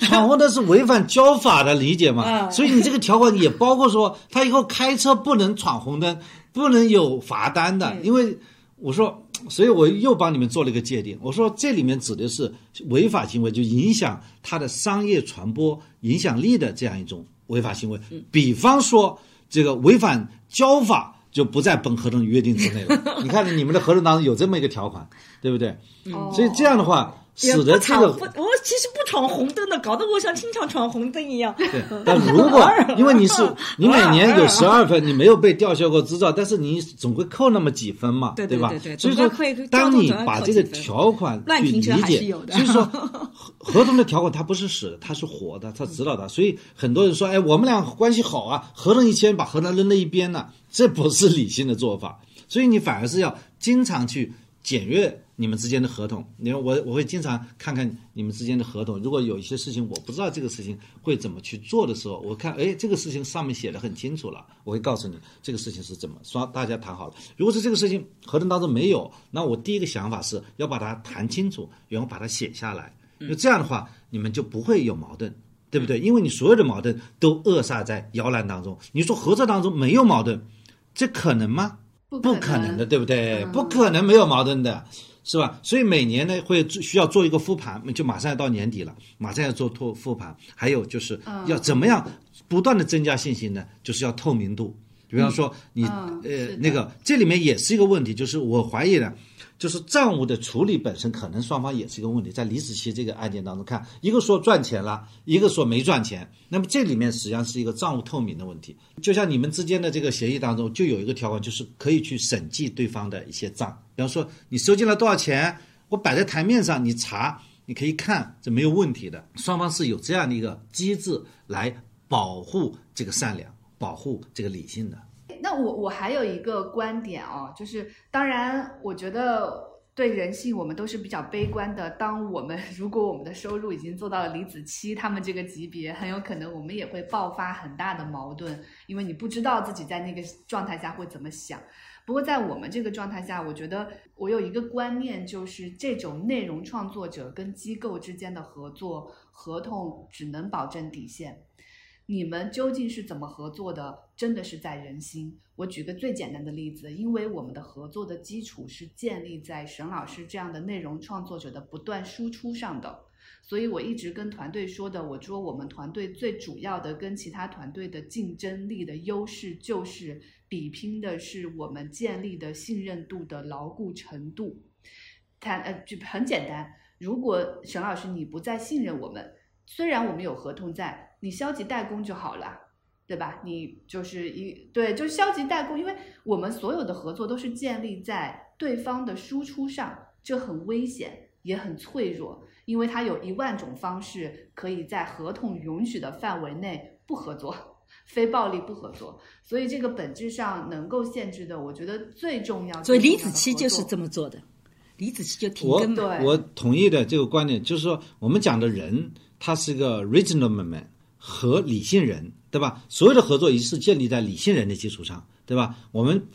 闯红灯是违反交法的理解嘛，所以你这个条款也包括说，他以后开车不能闯红灯，不能有罚单的，因为我说所以我又帮你们做了一个界定，我说这里面指的是违法行为，就影响它的商业传播影响力的这样一种违法行为。比方说这个违反交法。就不在本合同约定之内了。你看，你们的合同当中有这么一个条款，对不对？哦所以这样的话，使得这个不，我其实不闯红灯的，搞得我像经常闯红灯一样。对，但如果 因为你是 你每年有十二分，你没有被吊销过执照，但是你总会扣那么几分嘛，吧对对对对？所以说当你把这个条款去理解所以说合合同的条款它不是死的，它是活的，它指导的。所以很多人说，哎，我们俩关系好啊，合同一签把合同扔在一边了，这不是理性的做法。所以你反而是要经常去检阅你们之间的合同。你看我我会经常看看你们之间的合同，如果有一些事情我不知道这个事情会怎么去做的时候，我看哎这个事情上面写的很清楚了，我会告诉你这个事情是怎么说，大家谈好了。如果是这个事情合同当中没有，那我第一个想法是要把它谈清楚，然后把它写下来，因为这样的话你们就不会有矛盾。对不对？因为你所有的矛盾都扼杀在摇篮当中。你说合作当中没有矛盾，这可能吗？不不可能可能的，对不对？嗯不可能没有矛盾的，是吧？所以每年呢会需要做一个复盘，就马上要到年底了，马上要做复复盘。还有就是嗯要怎么样不断的增加信心呢？就是要透明度。比方说你、呃那个这里面也是一个问题，就是我怀疑呢，就是账务的处理本身可能双方也是一个问题。在李子柒这个案件当中看，一个说赚钱了，一个说没赚钱，那么这里面实际上是一个账务透明的问题。就像你们之间的这个协议当中，就有一个条款，就是可以去审计对方的一些账，比方说你收进了多少钱，我摆在台面上，你查，你可以看，这没有问题的。双方是有这样的一个机制来保护这个善良，保护这个理性的。那我我还有一个观点哦，就是当然，我觉得对人性我们都是比较悲观的。当我们如果我们的收入已经做到了李子柒他们这个级别，很有可能我们也会爆发很大的矛盾，因为你不知道自己在那个状态下会怎么想。不过在我们这个状态下，我觉得我有一个观念，就是这种内容创作者跟机构之间的合作合同只能保证底线。你们究竟是怎么合作的？真的是在人心。我举个最简单的例子，因为我们的合作的基础是建立在沈老师这样的内容创作者的不断输出上的，所以我一直跟团队说的，我说我们团队最主要的跟其他团队的竞争力的优势，就是比拼的是我们建立的信任度的牢固程度。谈呃，就很简单，如果沈老师你不再信任我们，虽然我们有合同在，你消极怠工就好了，对吧？你就是一对，就是消极怠工，因为我们所有的合作都是建立在对方的输出上，这很危险，也很脆弱，因为它有一万种方式可以在合同允许的范围内不合作。非暴力不合作，所以这个本质上能够限制的，我觉得最重要。所以李子柒就是这么做的，李子柒就停我更嘛。对我同意的这个观点，就是说我们讲的人，他是一个 reasonable man 和理性人，对吧？所有的合作一是建立在理性人的基础上，对吧？我们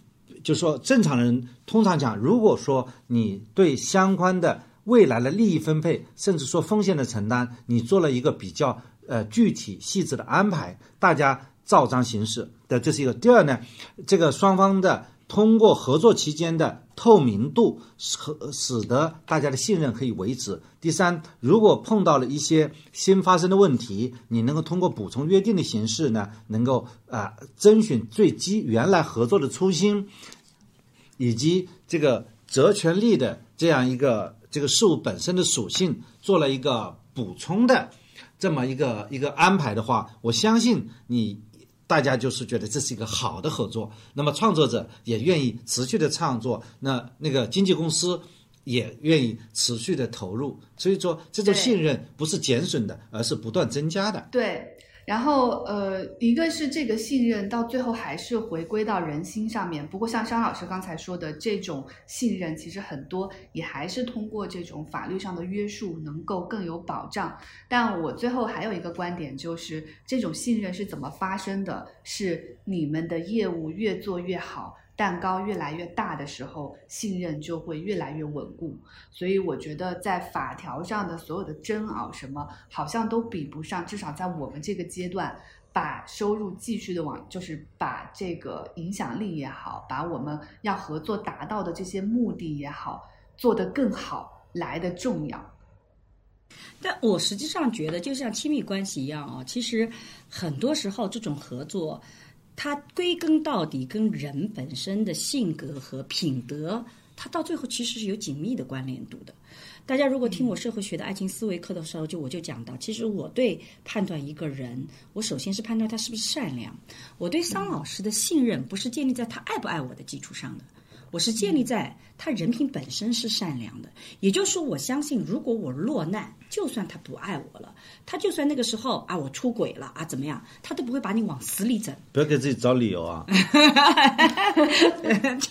就说正常人通常讲，如果说你对相关的未来的利益分配，甚至说风险的承担，你做了一个比较呃具体细致的安排，大家照章行事的，这是一个。第二呢，这个双方的通过合作期间的透明度，使使得大家的信任可以维持。第三，如果碰到了一些新发生的问题，你能够通过补充约定的形式呢，能够啊、遵循最基原来合作的初心，以及这个责权利的这样一个这个事物本身的属性，做了一个补充的这么一个一个安排的话，我相信你大家就是觉得这是一个好的合作，那么创作者也愿意持续的创作，那那个经纪公司也愿意持续的投入，所以说这种信任不是减损的，而是不断增加的。对，然后呃，一个是这个信任到最后还是回归到人心上面。不过像商老师刚才说的，这种信任其实很多也还是通过这种法律上的约束能够更有保障。但我最后还有一个观点，就是这种信任是怎么发生的？是你们的业务越做越好。蛋糕越来越大的时候，信任就会越来越稳固。所以我觉得在法条上的所有的争拗什么，好像都比不上，至少在我们这个阶段，把收入继续的往，就是把这个影响力也好，把我们要合作达到的这些目的也好，做得更好来的重要。但我实际上觉得，就像亲密关系一样啊，其实很多时候这种合作，它归根到底跟人本身的性格和品德，它到最后其实是有紧密的关联度的。大家如果听我社会学的爱情思维课的时候，就我就讲到，其实我对判断一个人，我首先是判断他是不是善良。我对桑老师的信任，不是建立在他爱不爱我的基础上的。我是建立在他人品本身是善良的，也就是说，我相信如果我落难，就算他不爱我了，他就算那个时候啊我出轨了啊怎么样，他都不会把你往死里整。不要给自己找理由啊！这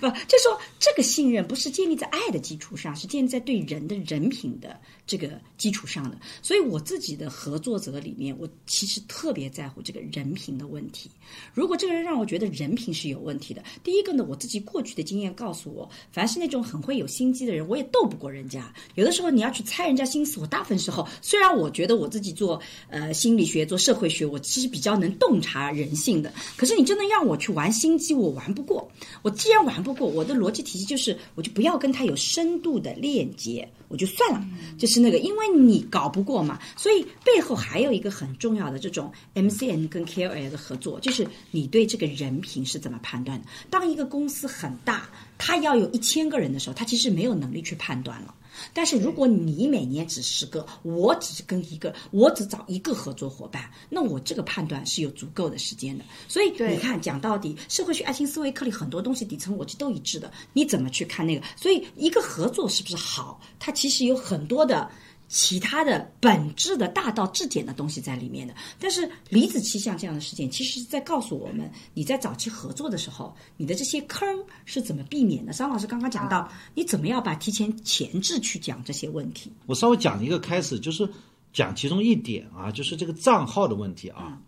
不就说这个信任不是建立在爱的基础上，是建立在对人的人品的这个基础上的。所以我自己的合作者里面，我其实特别在乎这个人品的问题。如果这个人让我觉得人品是有问题的，第一个呢，我自己过去的经验告诉我，凡是那种很会有心机的人，我也斗不过人家。有的时候你要去猜人家心思，我大部分时候虽然我觉得我自己做呃心理学、做社会学，我其实比较能洞察人性的，可是你真的让我去玩心机，我玩不过。我既然玩不过，我的逻辑体系就是，我就不要跟他有深度的链接，我就算了，就是是那个，因为你搞不过嘛，所以背后还有一个很重要的这种 MCN 跟 KOL 的合作，就是你对这个人品是怎么判断的。当一个公司很大，它要有一千个人的时候，他其实没有能力去判断了。但是如果你每年只十个，我只跟一个，我只找一个合作伙伴，那我这个判断是有足够的时间的。所以你看，讲到底，社会学爱情思维课里很多东西底层逻辑都一致的。你怎么去看那个？所以一个合作是不是好，它其实有很多的。其他的本质的大道至简的东西在里面的，但是离子气像这样的事件，其实是在告诉我们，你在早期合作的时候，你的这些坑是怎么避免的。张老师刚刚讲到，你怎么样把提前前置去讲这些问题。我稍微讲一个开始，就是讲其中一点啊，就是这个账号的问题啊。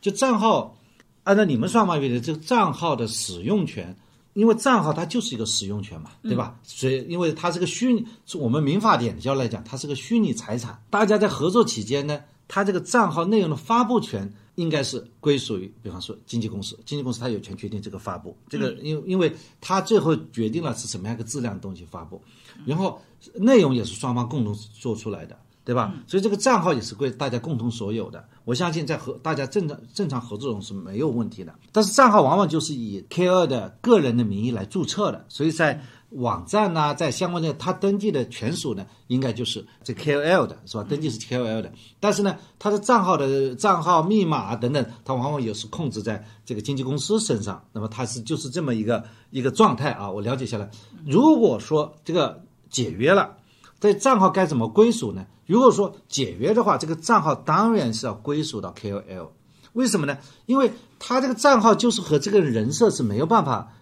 就账号，按照你们算法原理，这个账号的使用权，因为账号它就是一个使用权嘛，对吧？所以因为它是个虚拟，是我们民法典教来讲，它是个虚拟财产。大家在合作期间呢，它这个账号内容的发布权应该是归属于，比方说经纪公司，经纪公司它有权决定这个发布，这个因因为它最后决定了是什么样一个质量的东西发布，然后内容也是双方共同做出来的。对吧？所以这个账号也是归大家共同所有的。我相信在和大家正常正常合作中是没有问题的。但是账号往往就是以 K 二的个人的名义来注册的，所以在网站呐、在相关的他登记的权属呢，应该就是这 KOL 的是吧？登记是 KOL 的，但是呢，他的账号的账号密码等等，他往往也是控制在这个经纪公司身上。那么他是就是这么一个一个状态啊。我了解下来，如果说这个解约了。这账号该怎么归属呢？如果说解约的话，这个账号当然是要归属到 KOL。为什么呢？因为他这个账号就是和这个人设是没有办法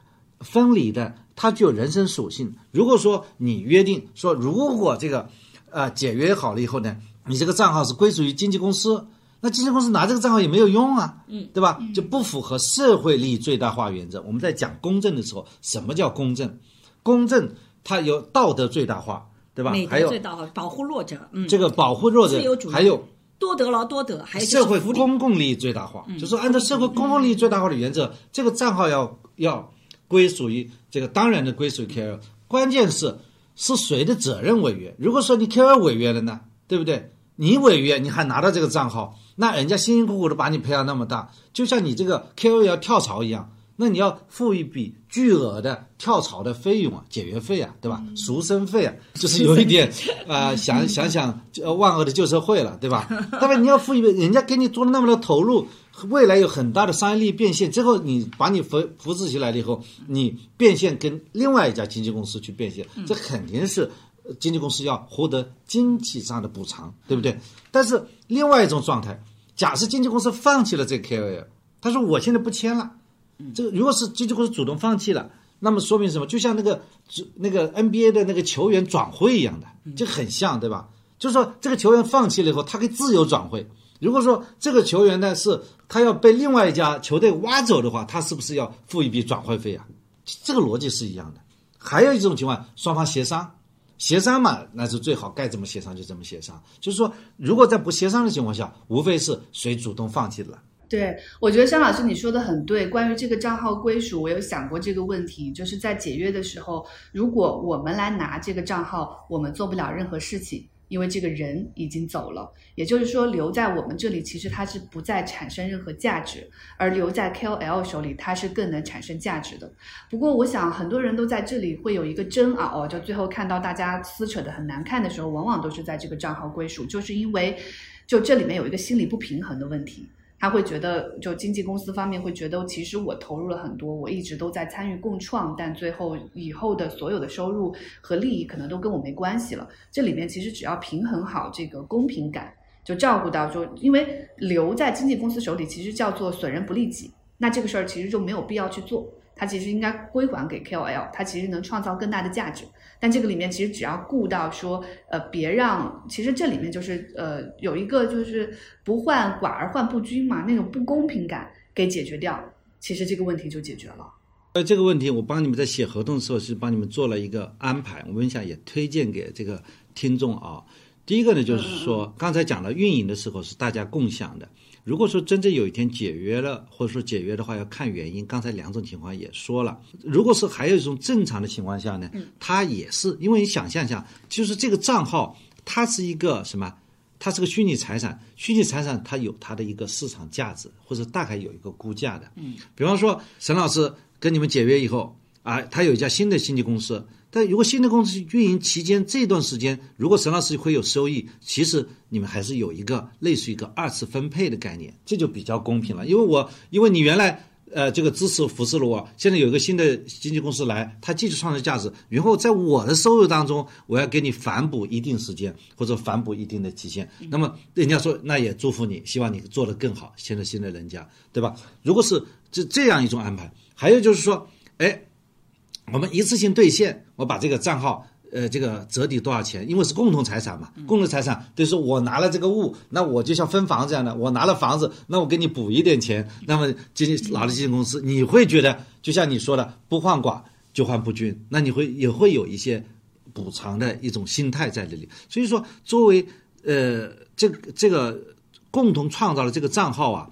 分离的，它具有人身属性。如果说你约定说，如果这个呃解约好了以后呢，你这个账号是归属于经纪公司，那经纪公司拿这个账号也没有用啊，嗯，对吧？就不符合社会利益最大化原则。我们在讲公正的时候，什么叫公正？公正它有道德最大化。对吧？美还有德最大化，保护弱者，嗯，这个保护弱者自由主，义还有多得劳多得，还有社会公共利益最大化，就是按照社会公共利益最大化的原则，这个账号要要归属于这个当然的归属于 KOL，关键是是谁的责任违约？如果说你 KOL 违约了呢，对不对？你违约你还拿到这个账号，那人家辛辛苦苦的把你培养那么大，就像你这个 KOL 要跳槽一样。那你要付一笔巨额的跳槽的费用啊，解约费啊，对吧？赎身费啊，就是有一点啊、呃想想想呃万恶的旧社会了，对吧？当然你要付一笔，人家给你做了那么多投入，未来有很大的商业利益变现，最后你把你扶扶持起来了以后，你变现跟另外一家经纪公司去变现，这肯定是呃经纪公司要获得经济上的补偿，对不对？但是另外一种状态，假设经纪公司放弃了这个 KOL，他说我现在不签了。这个如果是经纪公司主动放弃了，那么说明什么？就像那个那个 NBA 的那个球员转会一样的，就很像，对吧？就是说这个球员放弃了以后，他可以自由转会。如果说这个球员呢是他要被另外一家球队挖走的话，他是不是要付一笔转会费啊？这个逻辑是一样的。还有一种情况，双方协商，协商嘛，那是最好，该怎么协商就怎么协商。就是说，如果在不协商的情况下，无非是谁主动放弃了。对，我觉得商老师你说的很对。关于这个账号归属，我有想过这个问题，就是在解约的时候，如果我们来拿这个账号，我们做不了任何事情。因为这个人已经走了，也就是说留在我们这里，其实它是不再产生任何价值，而留在 KOL 手里，它是更能产生价值的。不过，我想很多人都在这里会有一个争拗，就最后看到大家撕扯的很难看的时候，往往都是在这个账号归属，就是因为就这里面有一个心理不平衡的问题。他会觉得，就经纪公司方面会觉得，其实我投入了很多，我一直都在参与共创，但最后以后的所有的收入和利益可能都跟我没关系了。这里面其实只要平衡好这个公平感，就照顾到就，因为留在经纪公司手里其实叫做损人不利己，那这个事儿其实就没有必要去做。它其实应该归还给 KOL，它其实能创造更大的价值。但这个里面其实只要顾到说，呃，别让，其实这里面就是呃有一个就是不患寡而患不均嘛，那种不公平感给解决掉，其实这个问题就解决了。呃，这个问题我帮你们在写合同的时候是帮你们做了一个安排，我们想也推荐给这个听众啊。第一个呢，就是说刚才讲了运营的时候是大家共享的。如果说真正有一天解约了，或者说解约的话，要看原因。刚才两种情况也说了，如果是还有一种正常的情况下呢，它也是因为你想象一下，就是这个账号它是一个什么？它是个虚拟财产，虚拟财产它有它的一个市场价值，或者大概有一个估价的。嗯，比方说沈老师跟你们解约以后啊，他有一家新的经纪公司。但如果新的公司运营期间这段时间，如果沈老师会有收益，其实你们还是有一个类似于一个二次分配的概念，这就比较公平了。因为我因为你原来呃这个支持扶持了我，现在有一个新的经纪公司来，他继续创造价值，然后在我的收入当中，我要给你反哺一定时间或者反哺一定的期限。那么人家说那也祝福你，希望你做得更好。现在新的人家对吧？如果是这这样一种安排，还有就是说，哎。我们一次性兑现，我把这个账号，呃，这个折抵多少钱？因为是共同财产嘛，共同财产，就是我拿了这个物，那我就像分房这样的，我拿了房子，那我给你补一点钱。那么经纪拿了基金公司，你会觉得就像你说的，不患寡就患不均，那你会也会有一些补偿的一种心态在这里。所以说，作为呃这个这个共同创造的这个账号啊，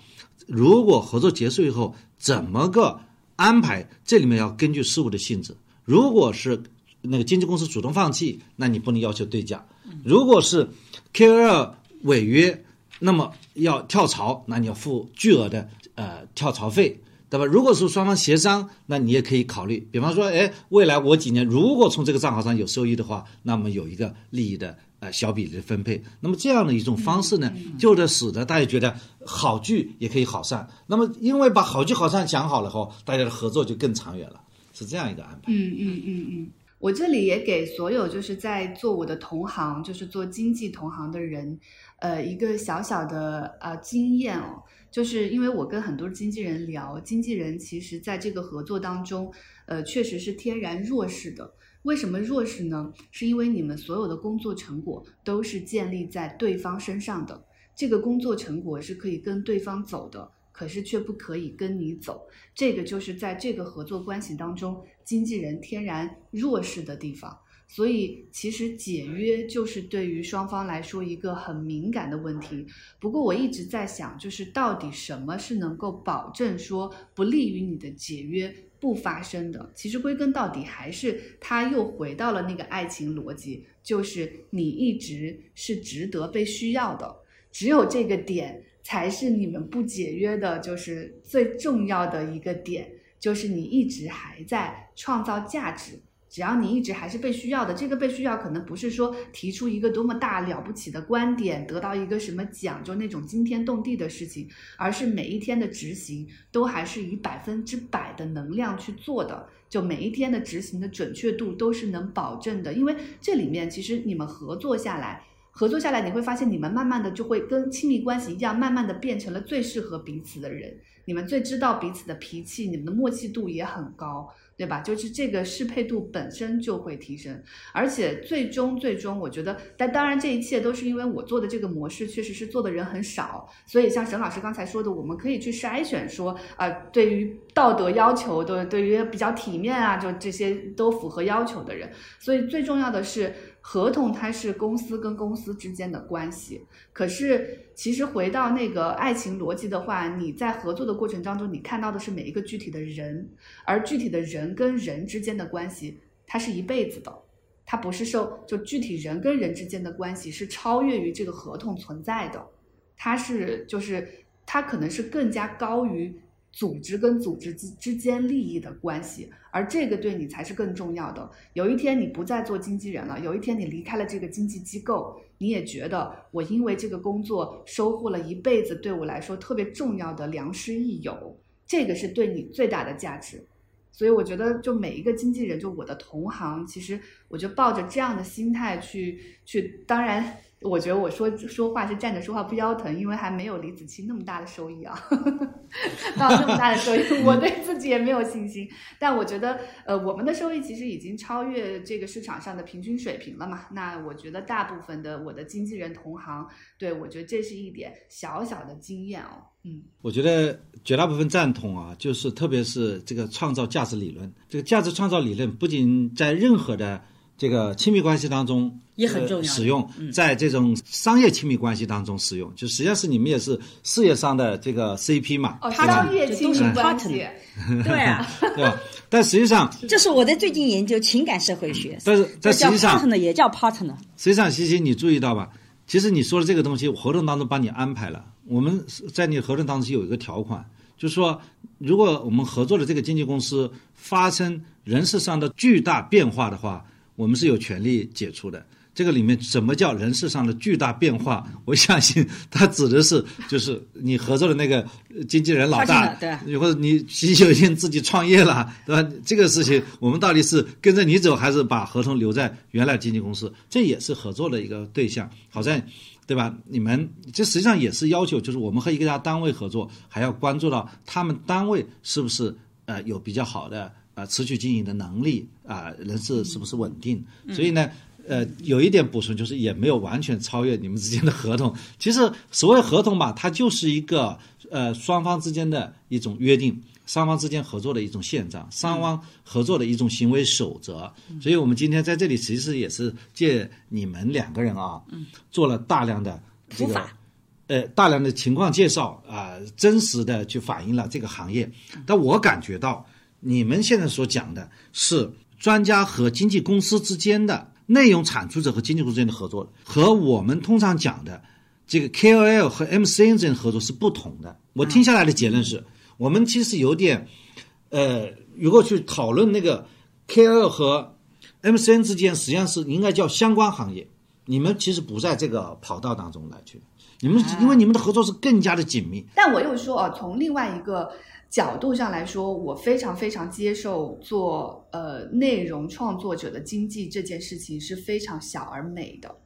如果合作结束以后，怎么个？安排这里面要根据事物的性质，如果是那个经纪公司主动放弃，那你不能要求对价；如果是 KOL 违约，那么要跳槽，那你要付巨额的呃跳槽费，对吧？如果是双方协商，那你也可以考虑，比方说，哎，未来我几年如果从这个账号上有收益的话，那么有一个利益的。呃，小比例的分配，那么这样的一种方式呢，就得使得大家觉得好聚也可以好散。那么，因为把好聚好散讲好了后，大家的合作就更长远了，是这样一个安排。嗯嗯嗯嗯，我这里也给所有就是在做我的同行，就是做经济同行的人，呃，一个小小的呃经验哦，就是因为我跟很多经纪人聊，经纪人其实在这个合作当中，呃，确实是天然弱势的。为什么弱势呢？是因为你们所有的工作成果都是建立在对方身上的，这个工作成果是可以跟对方走的，可是却不可以跟你走。这个就是在这个合作关系当中，经纪人天然弱势的地方。所以，其实解约就是对于双方来说一个很敏感的问题。不过，我一直在想，就是到底什么是能够保证说不利于你的解约？不发生的，其实归根到底还是他又回到了那个爱情逻辑，就是你一直是值得被需要的，只有这个点才是你们不解约的，就是最重要的一个点，就是你一直还在创造价值。只要你一直还是被需要的，这个被需要可能不是说提出一个多么大了不起的观点，得到一个什么奖，就那种惊天动地的事情，而是每一天的执行都还是以百分之百的能量去做的，就每一天的执行的准确度都是能保证的。因为这里面其实你们合作下来，合作下来，你会发现你们慢慢的就会跟亲密关系一样，慢慢的变成了最适合彼此的人。你们最知道彼此的脾气，你们的默契度也很高，对吧？就是这个适配度本身就会提升，而且最终最终，我觉得，但当然这一切都是因为我做的这个模式确实是做的人很少，所以像沈老师刚才说的，我们可以去筛选说，呃，对于道德要求的，对于比较体面啊，就这些都符合要求的人。所以最重要的是。合同它是公司跟公司之间的关系，可是其实回到那个爱情逻辑的话，你在合作的过程当中，你看到的是每一个具体的人，而具体的人跟人之间的关系，它是一辈子的，它不是受就具体人跟人之间的关系是超越于这个合同存在的，它是就是它可能是更加高于。组织跟组织之之间利益的关系，而这个对你才是更重要的。有一天你不再做经纪人了，有一天你离开了这个经纪机构，你也觉得我因为这个工作收获了一辈子对我来说特别重要的良师益友，这个是对你最大的价值。所以我觉得，就每一个经纪人，就我的同行，其实我就抱着这样的心态去去，当然。我觉得我说说话是站着说话不腰疼，因为还没有李子柒那么大的收益啊，到那么大的收益，我对自己也没有信心。但我觉得，呃，我们的收益其实已经超越这个市场上的平均水平了嘛。那我觉得大部分的我的经纪人同行，对我觉得这是一点小小的经验哦。嗯，我觉得绝大部分赞同啊，就是特别是这个创造价值理论，这个价值创造理论不仅在任何的。这个亲密关系当中也很重要，使用在这种商业亲密关系当中使用，就实际上是你们也是事业上的这个 CP 嘛，哦商业亲密关系，对啊，对吧？但实际上，这是我在最近研究情感社会学，但是在实际上，partner 也叫 partner。实际上，西西，你注意到吧？其实你说的这个东西，合同当中帮你安排了。我们在你合同当中有一个条款，就是说，如果我们合作的这个经纪公司发生人事上的巨大变化的话。我们是有权利解除的。这个里面什么叫人事上的巨大变化？我相信他指的是就是你合作的那个经纪人老大，对，或者你习有一天自己创业了，对吧？这个事情我们到底是跟着你走，还是把合同留在原来经纪公司？这也是合作的一个对象，好在，对吧？你们这实际上也是要求，就是我们和一家单位合作，还要关注到他们单位是不是呃有比较好的。啊，持续经营的能力啊，人事是不是稳定？所以呢，呃，有一点补充就是，也没有完全超越你们之间的合同。其实所谓合同嘛，它就是一个呃双方之间的一种约定，双方之间合作的一种宪章，双方合作的一种行为守则。所以我们今天在这里其实也是借你们两个人啊，做了大量的这个呃大量的情况介绍啊，真实的去反映了这个行业。但我感觉到。你们现在所讲的是专家和经纪公司之间的内容产出者和经纪公司之间的合作，和我们通常讲的这个 KOL 和 MCN 之间的合作是不同的。我听下来的结论是，我们其实有点，呃，如果去讨论那个 KOL 和 MCN 之间，实际上是应该叫相关行业。你们其实不在这个跑道当中来去，你们因为你们的合作是更加的紧密。但我又说啊，从另外一个。角度上来说，我非常非常接受做呃内容创作者的经济这件事情是非常小而美的。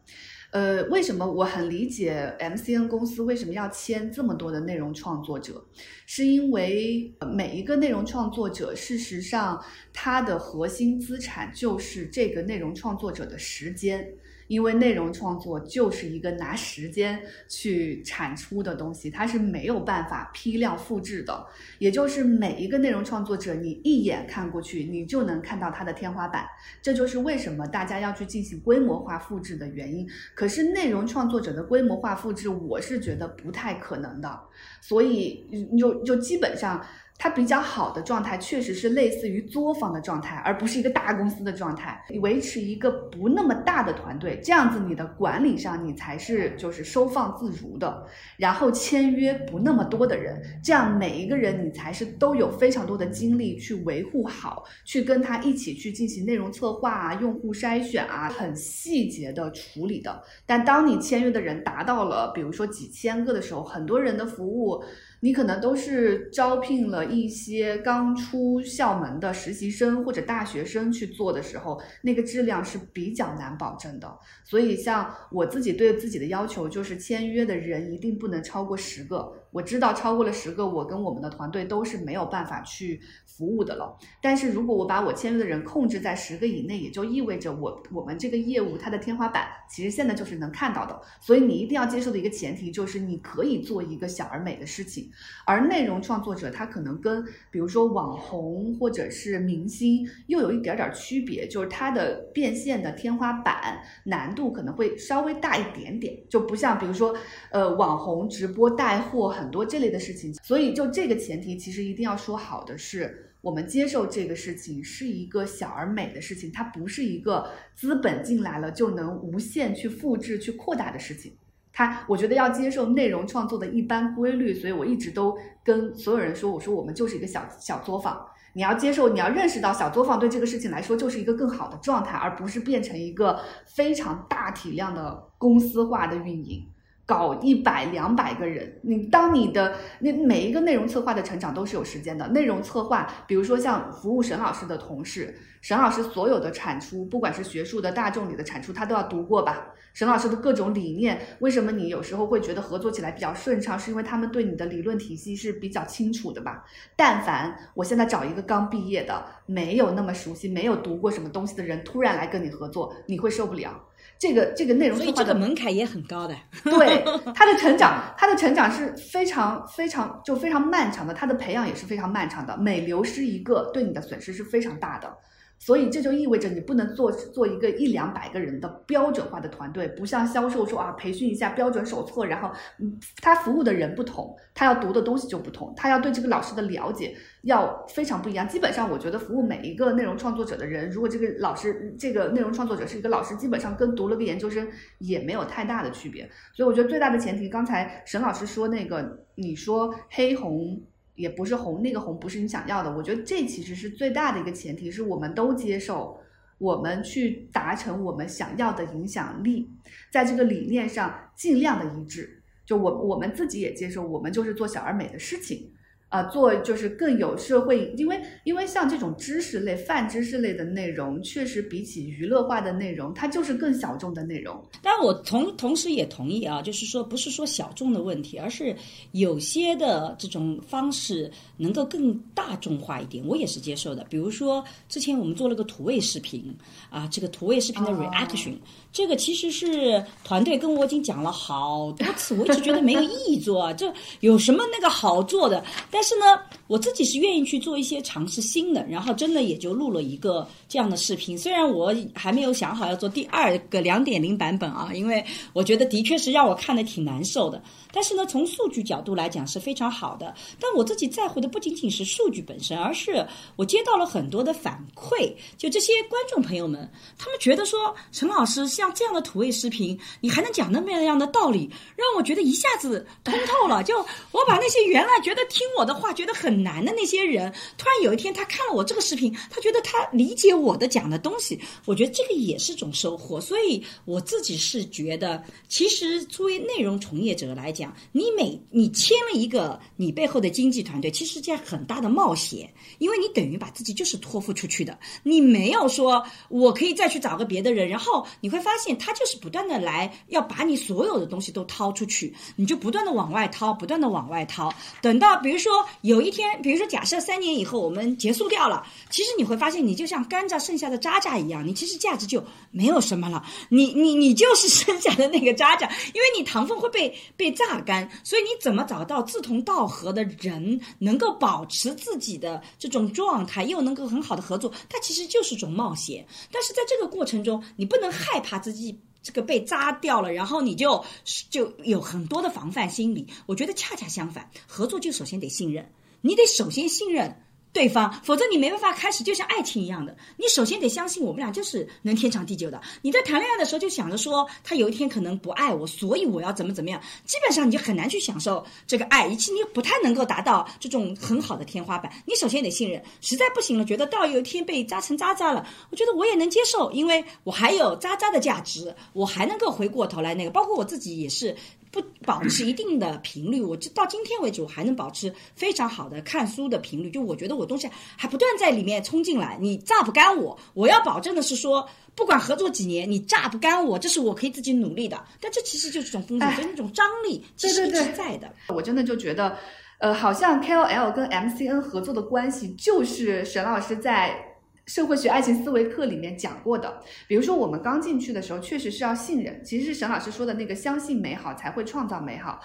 呃，为什么我很理解 MCN 公司为什么要签这么多的内容创作者？是因为每一个内容创作者，事实上他的核心资产就是这个内容创作者的时间。因为内容创作就是一个拿时间去产出的东西，它是没有办法批量复制的。也就是每一个内容创作者，你一眼看过去，你就能看到它的天花板。这就是为什么大家要去进行规模化复制的原因。可是内容创作者的规模化复制，我是觉得不太可能的。所以就就基本上。它比较好的状态，确实是类似于作坊的状态，而不是一个大公司的状态。你维持一个不那么大的团队，这样子你的管理上你才是就是收放自如的。然后签约不那么多的人，这样每一个人你才是都有非常多的精力去维护好，去跟他一起去进行内容策划啊、用户筛选啊，很细节的处理的。但当你签约的人达到了，比如说几千个的时候，很多人的服务。你可能都是招聘了一些刚出校门的实习生或者大学生去做的时候，那个质量是比较难保证的。所以，像我自己对自己的要求就是签约的人一定不能超过十个。我知道超过了十个，我跟我们的团队都是没有办法去服务的了。但是如果我把我签约的人控制在十个以内，也就意味着我我们这个业务它的天花板其实现在就是能看到的。所以你一定要接受的一个前提就是你可以做一个小而美的事情。而内容创作者他可能跟比如说网红或者是明星又有一点点区别，就是他的变现的天花板难度可能会稍微大一点点，就不像比如说呃网红直播带货。很多这类的事情，所以就这个前提，其实一定要说好的是，我们接受这个事情是一个小而美的事情，它不是一个资本进来了就能无限去复制、去扩大的事情。它，我觉得要接受内容创作的一般规律，所以我一直都跟所有人说，我说我们就是一个小小作坊，你要接受，你要认识到小作坊对这个事情来说就是一个更好的状态，而不是变成一个非常大体量的公司化的运营。搞一百两百个人，你当你的那每一个内容策划的成长都是有时间的。内容策划，比如说像服务沈老师的同事，沈老师所有的产出，不管是学术的、大众里的产出，他都要读过吧？沈老师的各种理念，为什么你有时候会觉得合作起来比较顺畅？是因为他们对你的理论体系是比较清楚的吧？但凡我现在找一个刚毕业的、没有那么熟悉、没有读过什么东西的人，突然来跟你合作，你会受不了。这个这个内容策划的门槛也很高的，对 他的成长，他的成长是非常非常就非常漫长的，他的培养也是非常漫长的，每流失一个，对你的损失是非常大的。所以这就意味着你不能做做一个一两百个人的标准化的团队，不像销售说啊，培训一下标准手册，然后嗯，他服务的人不同，他要读的东西就不同，他要对这个老师的了解要非常不一样。基本上，我觉得服务每一个内容创作者的人，如果这个老师这个内容创作者是一个老师，基本上跟读了个研究生也没有太大的区别。所以我觉得最大的前提，刚才沈老师说那个，你说黑红。也不是红，那个红不是你想要的。我觉得这其实是最大的一个前提，是我们都接受，我们去达成我们想要的影响力，在这个理念上尽量的一致。就我我们自己也接受，我们就是做小而美的事情。啊，做就是更有社会，因为因为像这种知识类、泛知识类的内容，确实比起娱乐化的内容，它就是更小众的内容。但我同同时也同意啊，就是说不是说小众的问题，而是有些的这种方式能够更大众化一点，我也是接受的。比如说之前我们做了个土味视频啊，这个土味视频的 reaction，这个其实是团队跟我已经讲了好多次，我一直觉得没有意义做，这有什么那个好做的？但但是呢，我自己是愿意去做一些尝试新的，然后真的也就录了一个这样的视频。虽然我还没有想好要做第二个两点零版本啊，因为我觉得的确是让我看的挺难受的。但是呢，从数据角度来讲是非常好的。但我自己在乎的不仅仅是数据本身，而是我接到了很多的反馈，就这些观众朋友们，他们觉得说陈老师像这样的土味视频，你还能讲那么样的道理，让我觉得一下子通透了。就我把那些原来觉得听我的话觉得很难的那些人，突然有一天他看了我这个视频，他觉得他理解我的讲的东西，我觉得这个也是种收获。所以我自己是觉得，其实作为内容从业者来讲，你每你签了一个你背后的经纪团队，其实件很大的冒险，因为你等于把自己就是托付出去的，你没有说我可以再去找个别的人，然后你会发现他就是不断的来要把你所有的东西都掏出去，你就不断的往外掏，不断的往外掏，等到比如说有一天，比如说假设三年以后我们结束掉了，其实你会发现你就像甘蔗剩下的渣渣一样，你其实价值就没有什么了，你你你就是剩下的那个渣渣，因为你糖分会被被榨。干，所以你怎么找到志同道合的人，能够保持自己的这种状态，又能够很好的合作？它其实就是种冒险。但是在这个过程中，你不能害怕自己这个被扎掉了，然后你就就有很多的防范心理。我觉得恰恰相反，合作就首先得信任，你得首先信任。对方，否则你没办法开始，就像爱情一样的，你首先得相信我们俩就是能天长地久的。你在谈恋爱的时候就想着说他有一天可能不爱我，所以我要怎么怎么样，基本上你就很难去享受这个爱，以及你不太能够达到这种很好的天花板。你首先得信任，实在不行了，觉得到有一天被扎成渣渣了，我觉得我也能接受，因为我还有渣渣的价值，我还能够回过头来那个，包括我自己也是。不保持一定的频率，我就到今天为止，我还能保持非常好的看书的频率。就我觉得我东西还不断在里面冲进来，你榨不干我。我要保证的是说，不管合作几年，你榨不干我，这是我可以自己努力的。但这其实就是一种风险，就是那种张力，其实一直在的。我真的就觉得，呃，好像 KOL 跟 MCN 合作的关系，就是沈老师在。社会学爱情思维课里面讲过的，比如说我们刚进去的时候，确实是要信任，其实是沈老师说的那个相信美好才会创造美好。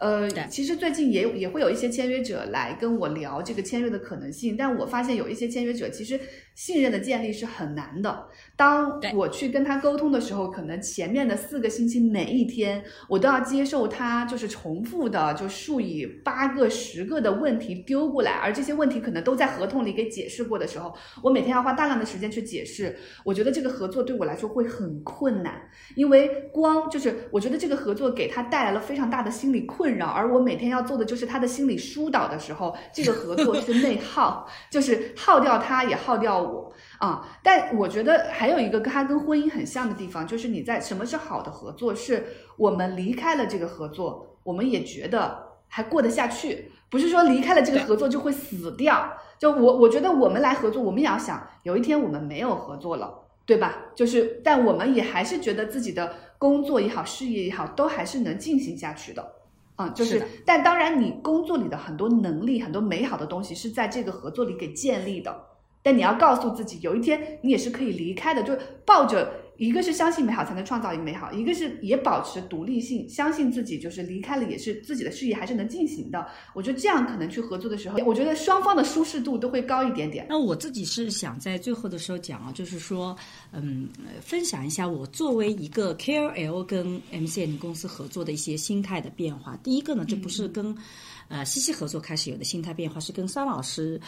呃，其实最近也也会有一些签约者来跟我聊这个签约的可能性，但我发现有一些签约者其实信任的建立是很难的。当我去跟他沟通的时候，可能前面的四个星期每一天我都要接受他就是重复的就数以八个十个的问题丢过来，而这些问题可能都在合同里给解释过的时候，我每天要花大量的时间去解释。我觉得这个合作对我来说会很困难，因为光就是我觉得这个合作给他带来了非常大的心理困。困扰，而我每天要做的就是他的心理疏导的时候，这个合作是内耗，就是耗掉他，也耗掉我啊。但我觉得还有一个跟他跟婚姻很像的地方，就是你在什么是好的合作？是我们离开了这个合作，我们也觉得还过得下去，不是说离开了这个合作就会死掉。就我我觉得我们来合作，我们也要想有一天我们没有合作了，对吧？就是，但我们也还是觉得自己的工作也好，事业也好，都还是能进行下去的。嗯，就是，但当然，你工作里的很多能力、很多美好的东西是在这个合作里给建立的。但你要告诉自己，有一天你也是可以离开的，就抱着。一个是相信美好才能创造一个美好，一个是也保持独立性，相信自己就是离开了也是自己的事业还是能进行的。我觉得这样可能去合作的时候，我觉得双方的舒适度都会高一点点。那我自己是想在最后的时候讲啊，就是说，嗯，分享一下我作为一个 KOL 跟 MCN 公司合作的一些心态的变化。第一个呢，这不是跟呃西西合作开始有的心态变化，是跟桑老师。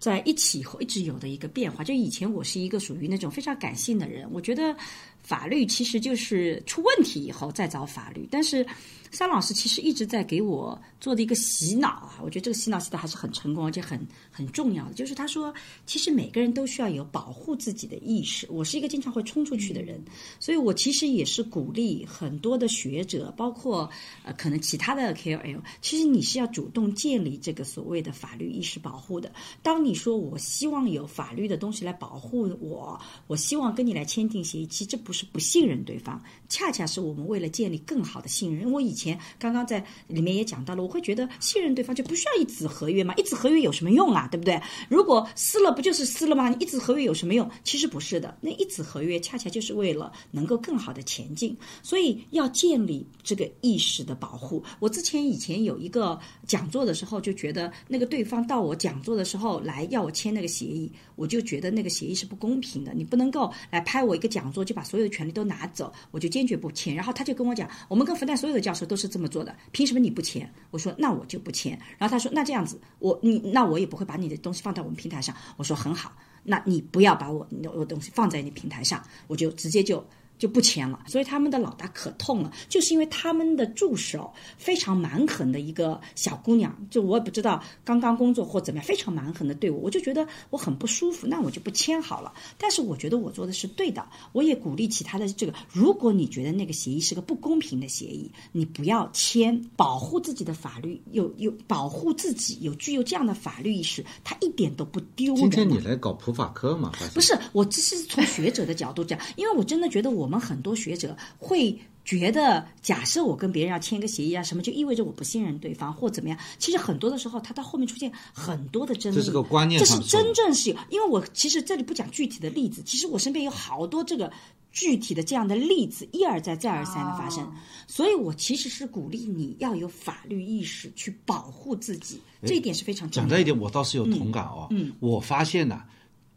在一起以后一直有的一个变化，就以前我是一个属于那种非常感性的人，我觉得法律其实就是出问题以后再找法律，但是。桑老师其实一直在给我做的一个洗脑啊，我觉得这个洗脑洗的还是很成功，而且很很重要的。就是他说，其实每个人都需要有保护自己的意识。我是一个经常会冲出去的人，所以我其实也是鼓励很多的学者，包括呃可能其他的 KOL，其实你是要主动建立这个所谓的法律意识保护的。当你说我希望有法律的东西来保护我，我希望跟你来签订协议，其实这不是不信任对方，恰恰是我们为了建立更好的信任。我以前前刚刚在里面也讲到了，我会觉得信任对方就不需要一纸合约嘛？一纸合约有什么用啊？对不对？如果撕了不就是撕了吗？你一纸合约有什么用？其实不是的，那一纸合约恰恰就是为了能够更好的前进，所以要建立这个意识的保护。我之前以前有一个讲座的时候，就觉得那个对方到我讲座的时候来要我签那个协议，我就觉得那个协议是不公平的。你不能够来拍我一个讲座就把所有的权利都拿走，我就坚决不签。然后他就跟我讲，我们跟复旦所有的教授。都是这么做的，凭什么你不签？我说那我就不签。然后他说那这样子，我你那我也不会把你的东西放到我们平台上。我说很好，那你不要把我我东西放在你平台上，我就直接就。就不签了，所以他们的老大可痛了，就是因为他们的助手非常蛮横的一个小姑娘，就我也不知道刚刚工作或怎么样，非常蛮横的对我，我就觉得我很不舒服，那我就不签好了。但是我觉得我做的是对的，我也鼓励其他的这个，如果你觉得那个协议是个不公平的协议，你不要签，保护自己的法律，有有保护自己，有具有这样的法律意识，他一点都不丢。今天你来搞普法课嘛？不是，我只是从学者的角度讲，因为我真的觉得我。我们很多学者会觉得，假设我跟别人要签一个协议啊，什么就意味着我不信任对方或怎么样？其实很多的时候，他到后面出现很多的争议。这是个观念这是真正是有，因为我其实这里不讲具体的例子，其实我身边有好多这个具体的这样的例子，一而再再而三的发生。所以我其实是鼓励你要有法律意识去保护自己，这一点是非常重要。讲这一点，我倒是有同感哦。嗯，我发现呢，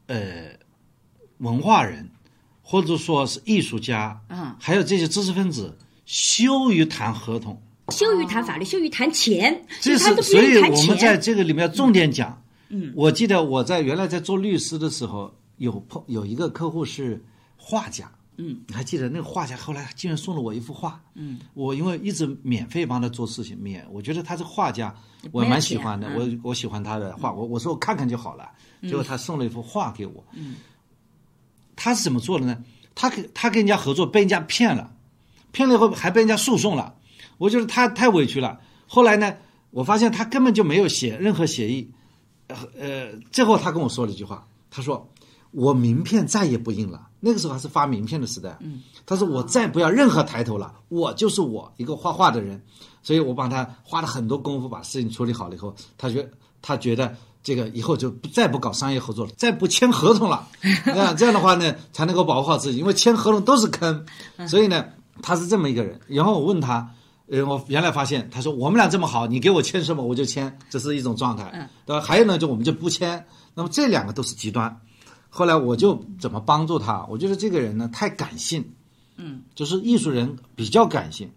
呃，文化人。或者说是艺术家，嗯，还有这些知识分子，羞于谈合同，羞于谈法律，羞于谈钱，这是所以我们在这个里面重点讲。嗯，我记得我在原来在做律师的时候，有碰有一个客户是画家，嗯，你还记得那个画家后来竟然送了我一幅画，嗯，我因为一直免费帮他做事情，免，我觉得他是画家我蛮喜欢的，我我喜欢他的画，我我说我看看就好了，结果他送了一幅画给我，嗯。他是怎么做的呢？他跟他跟人家合作，被人家骗了，骗了以后还被人家诉讼了，我觉得他太委屈了。后来呢，我发现他根本就没有写任何协议，呃呃，最后他跟我说了一句话，他说我名片再也不印了。那个时候还是发名片的时代，嗯，他说我再不要任何抬头了，我就是我一个画画的人，所以我帮他花了很多功夫把事情处理好了以后，他觉他觉得这个以后就不再不搞商业合作了，再不签合同了，那这样的话呢才能够保护好自己，因为签合同都是坑，所以呢他是这么一个人。然后我问他，呃，我原来发现他说我们俩这么好，你给我签什么我就签，这是一种状态，对吧？还有呢就我们就不签，那么这两个都是极端。后来我就怎么帮助他？我觉得这个人呢太感性，嗯，就是艺术人比较感性，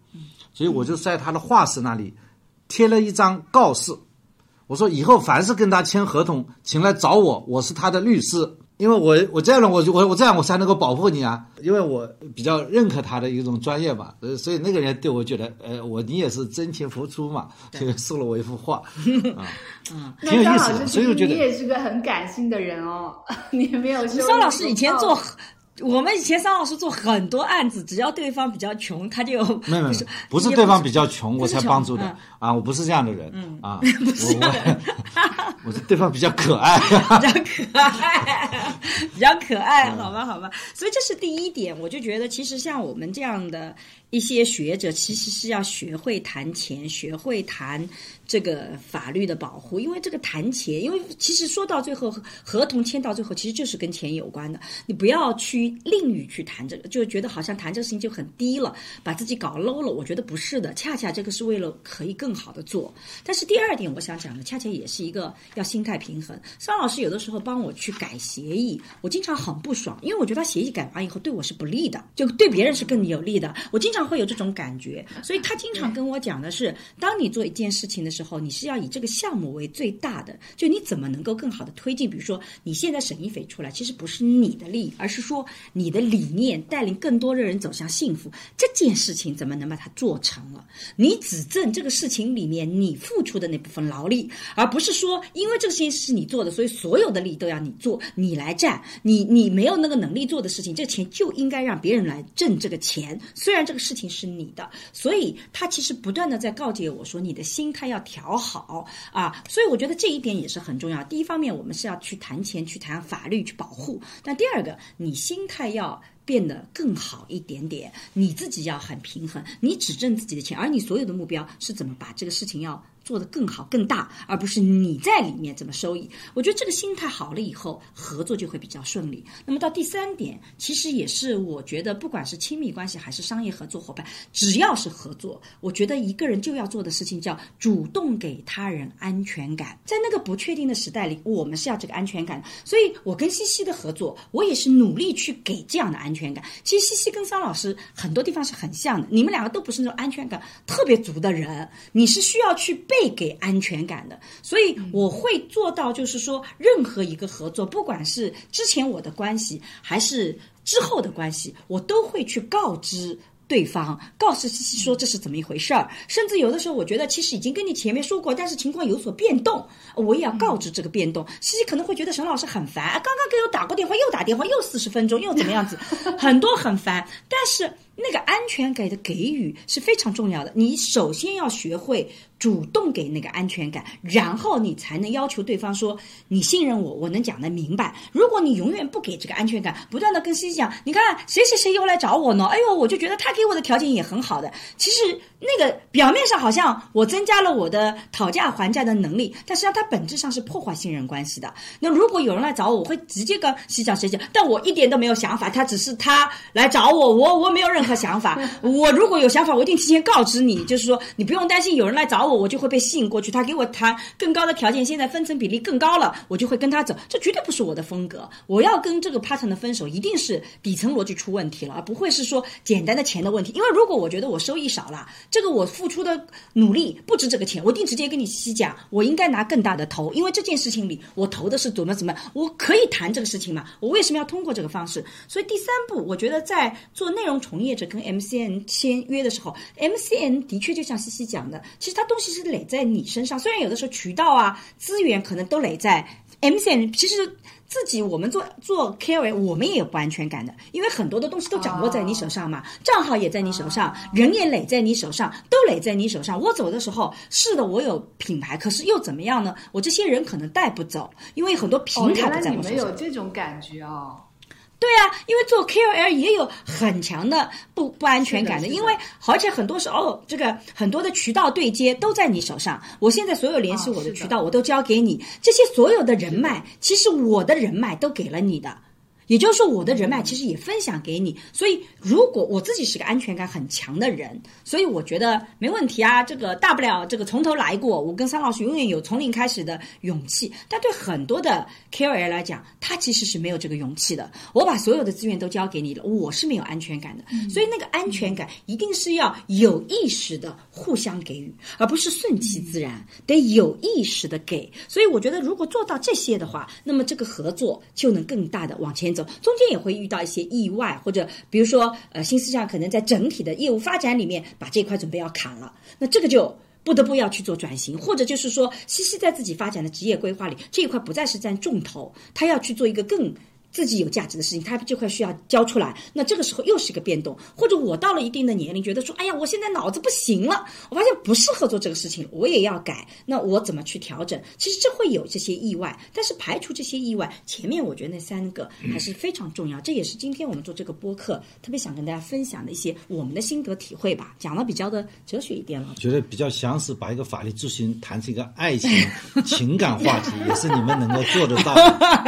所以我就在他的画室那里贴了一张告示，我说以后凡是跟他签合同，请来找我，我是他的律师。因为我我这样呢，我我我这样我才能够保护你啊，因为我比较认可他的一种专业嘛，呃，所以那个人对我觉得，呃，我你也是真情付出嘛，就送了我一幅画，啊，嗯，挺有意思的，所以我觉得你也是个很感性的人哦，你没有修桑老师以前做过。我们以前桑老师做很多案子，只要对方比较穷，他就没有没有，不是对方比较穷我才帮助的。嗯。啊，我不是这样的人，啊，不是这样的。我是对方比较可爱，比较可爱，比较可爱，好吧，好吧。所以这是第一点，我就觉得其实像我们这样的一些学者，其实是要学会谈钱，学会谈这个法律的保护，因为这个谈钱，因为其实说到最后，合同签到最后，其实就是跟钱有关的。你不要去吝于去谈这个，就觉得好像谈这个事情就很低了，把自己搞 low 了。我觉得不是的，恰恰这个是为了可以更好的做。但是第二点，我想讲的，恰恰也是一个要心态平衡。桑老师有的时候帮我去改协议，我经常很不爽，因为我觉得他协议改完以后对我是不利的，就对别人是更有利的。我经常会有这种感觉，所以他经常跟我讲的是，当你做一件事情的时候，你是要以这个项目为最大的，就你怎么能够更好的推进。比如说，你现在省一匪出来，其实不是你的利益，而是说你的理念带领更多的人走向幸福，这件事情怎么能把它做成了？你只挣这个事情里面你付出的那部分劳力，而不是说因为这个事情是你做的，所以所有的利都要你做，你来占。你你没有那个能力做的事情，这钱就应该让别人来挣这个钱。虽然这个事情是你的，所以他其实不断的在告诫我说，你的心态要调好啊。所以我觉得这一点也是很重要。第一方面，我们是要去谈钱，去谈法律，去保护；但第二个，你心态要。变得更好一点点，你自己要很平衡，你只挣自己的钱，而你所有的目标是怎么把这个事情要做得更好、更大，而不是你在里面怎么收益。我觉得这个心态好了以后，合作就会比较顺利。那么到第三点，其实也是我觉得，不管是亲密关系还是商业合作伙伴，只要是合作，我觉得一个人就要做的事情叫主动给他人安全感。在那个不确定的时代里，我们是要这个安全感。所以我跟西西的合作，我也是努力去给这样的安全感。其实西西跟桑老师很多地方是很像的，你们两个都不是那种安全感特别足的人，你是需要去被给安全感的。所以我会做到，就是说，任何一个合作，不管是之前我的关系，还是之后的关系，我都会去告知。对方告诉西西说这是怎么一回事儿，甚至有的时候我觉得其实已经跟你前面说过，但是情况有所变动，我也要告知这个变动。西西可能会觉得沈老师很烦，啊刚刚给我打过电话，又打电话，又四十分钟，又怎么样子，很多很烦。但是那个安全感的给予是非常重要的，你首先要学会主动给那个安全感，然后你才能要求对方说你信任我，我能讲得明白。如果你永远不给这个安全感，不断的跟西西讲，你看谁谁谁又来找我呢？哎呦，我就觉得他给我的条件也很好的。其实那个表面上好像我增加了我的讨价还价的能力，但实际上它本质上是破坏信任关系的。那如果有人来找我，我会直接跟谁讲谁讲，但我一点都没有想法，他只是他来找我，我我没有任何想法。我如果有想法，我一定提前告知你，就是说你不用担心有人来找我，我就会被吸引过去。他给我谈更高的条件，现在分成比例更高了，我就会跟他走。这绝对不是我的风格。我要跟这个 partner 的分手，一定是底层逻辑出问题了，而不会是说简单的钱的问题。因为如果我觉得我收益少了，这个我付出的努力不值这个钱，我一定直接跟你细讲，我应该拿更大的头。因为这件事情里，我投的是怎么怎么，我可以谈这个事情嘛？我为什么要通过这个方式？所以第三步，我觉得在做内容从业者跟 MCN 签约的时候，MCN 的确就像西西讲的，其实它东西是垒在你身上，虽然有的时候渠道啊、资源可能都垒在 MCN 其实自己我们做做 carry，我们也有不安全感的，因为很多的东西都掌握在你手上嘛，账号也在你手上，人也垒在你手上，都垒在你手上。我走的时候，是的，我有品牌，可是又怎么样呢？我这些人可能带不走，因为很多平哦，台不在我手上。们有这种感觉哦。对啊，因为做 KOL 也有很强的不不安全感的，因为而且很多时候这个很多的渠道对接都在你手上。我现在所有联系我的渠道我都交给你，这些所有的人脉，其实我的人脉都给了你的。也就是说，我的人脉其实也分享给你，所以如果我自己是个安全感很强的人，所以我觉得没问题啊。这个大不了这个从头来过，我跟桑老师永远有从零开始的勇气。但对很多的 KOL 来讲，他其实是没有这个勇气的。我把所有的资源都交给你了，我是没有安全感的。所以那个安全感一定是要有意识的互相给予，而不是顺其自然，得有意识的给。所以我觉得，如果做到这些的话，那么这个合作就能更大的往前中间也会遇到一些意外，或者比如说，呃，新思想可能在整体的业务发展里面把这块准备要砍了，那这个就。不得不要去做转型，或者就是说，西西在自己发展的职业规划里，这一块不再是占重头，他要去做一个更自己有价值的事情，他这块需要交出来。那这个时候又是一个变动，或者我到了一定的年龄，觉得说，哎呀，我现在脑子不行了，我发现不适合做这个事情，我也要改。那我怎么去调整？其实这会有这些意外，但是排除这些意外，前面我觉得那三个还是非常重要。这也是今天我们做这个播客特别想跟大家分享的一些我们的心得体会吧，讲的比较的哲学一点了。觉得比较详实，把一个法律咨询谈成一个爱情情感话题，也是你们能够做得到的。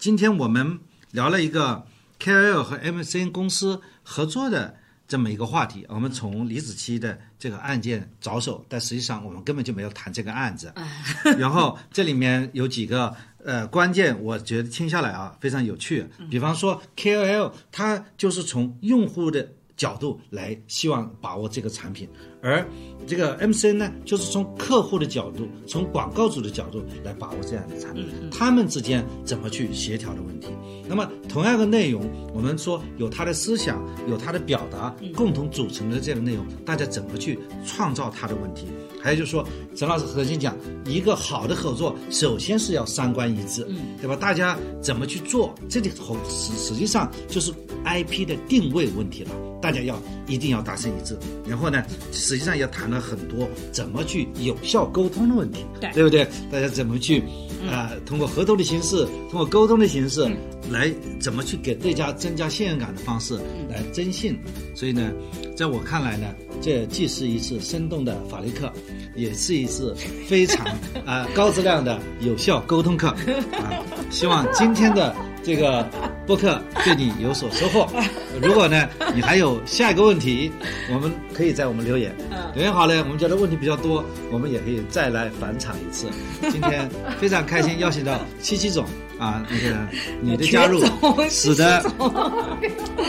今天我们聊了一个 KOL 和 MCN 公司合作的这么一个话题，我们从李子柒的这个案件着手，但实际上我们根本就没有谈这个案子。然后这里面有几个呃关键，我觉得听下来啊非常有趣。比方说 KOL，它就是从用户的角度来希望把握这个产品，而这个 MCN 呢，就是从客户的角度，从广告主的角度来把握这样的产品，他们之间怎么去协调的问题。那么同样的内容，我们说有他的思想，有他的表达，共同组成的这样的内容，大家怎么去创造他的问题？还有就是说，陈老师核心讲，一个好的合作，首先是要三观一致，嗯对吧？大家怎么去做？这里头实实际上就是 IP 的定位问题了，大家要一定要达成一致。然后呢，实际上也谈了很多怎么去有效沟通的问题，对对不对？大家怎么去啊、通过合同的形式，通过沟通的形式，来怎么去给对家增加信任感的方式来征信。所以呢，在我看来呢，这既是一次生动的法律课，也是一次非常啊、高质量的有效沟通课啊。希望今天的这个播客对你有所收获。如果呢，你还有下一个问题，我们可以在我们留言。留言好了，我们觉得问题比较多，我们也可以再来返场一次。今天非常开心，邀请到七七总啊，那个你的加入，使得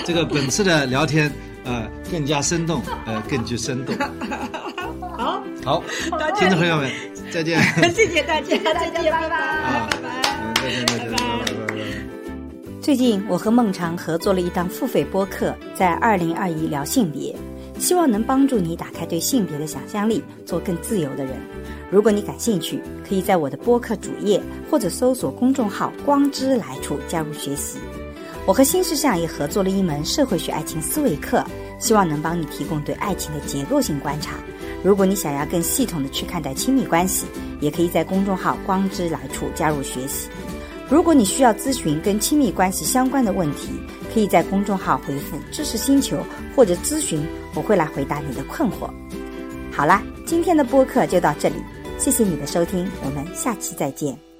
这个本次的聊天呃更加生动，呃更具生动。好，好，听众朋友们，再见。谢谢大家，再见，拜拜，啊拜拜。嗯再见，再见，拜拜，拜拜。最近我和孟尝合作了一档付费播客，在二零二一聊性别，希望能帮助你打开对性别的想象力，做更自由的人。如果你感兴趣，可以在我的播客主页或者搜索公众号“光之来处”加入学习。我和新世相也合作了一门社会学爱情思维课，希望能帮你提供对爱情的结构性观察。如果你想要更系统的去看待亲密关系，也可以在公众号“光之来处”加入学习。如果你需要咨询跟亲密关系相关的问题，可以在公众号回复“知识星球”或者咨询，我会来回答你的困惑。好啦，今天的播客就到这里，谢谢你的收听，我们下期再见。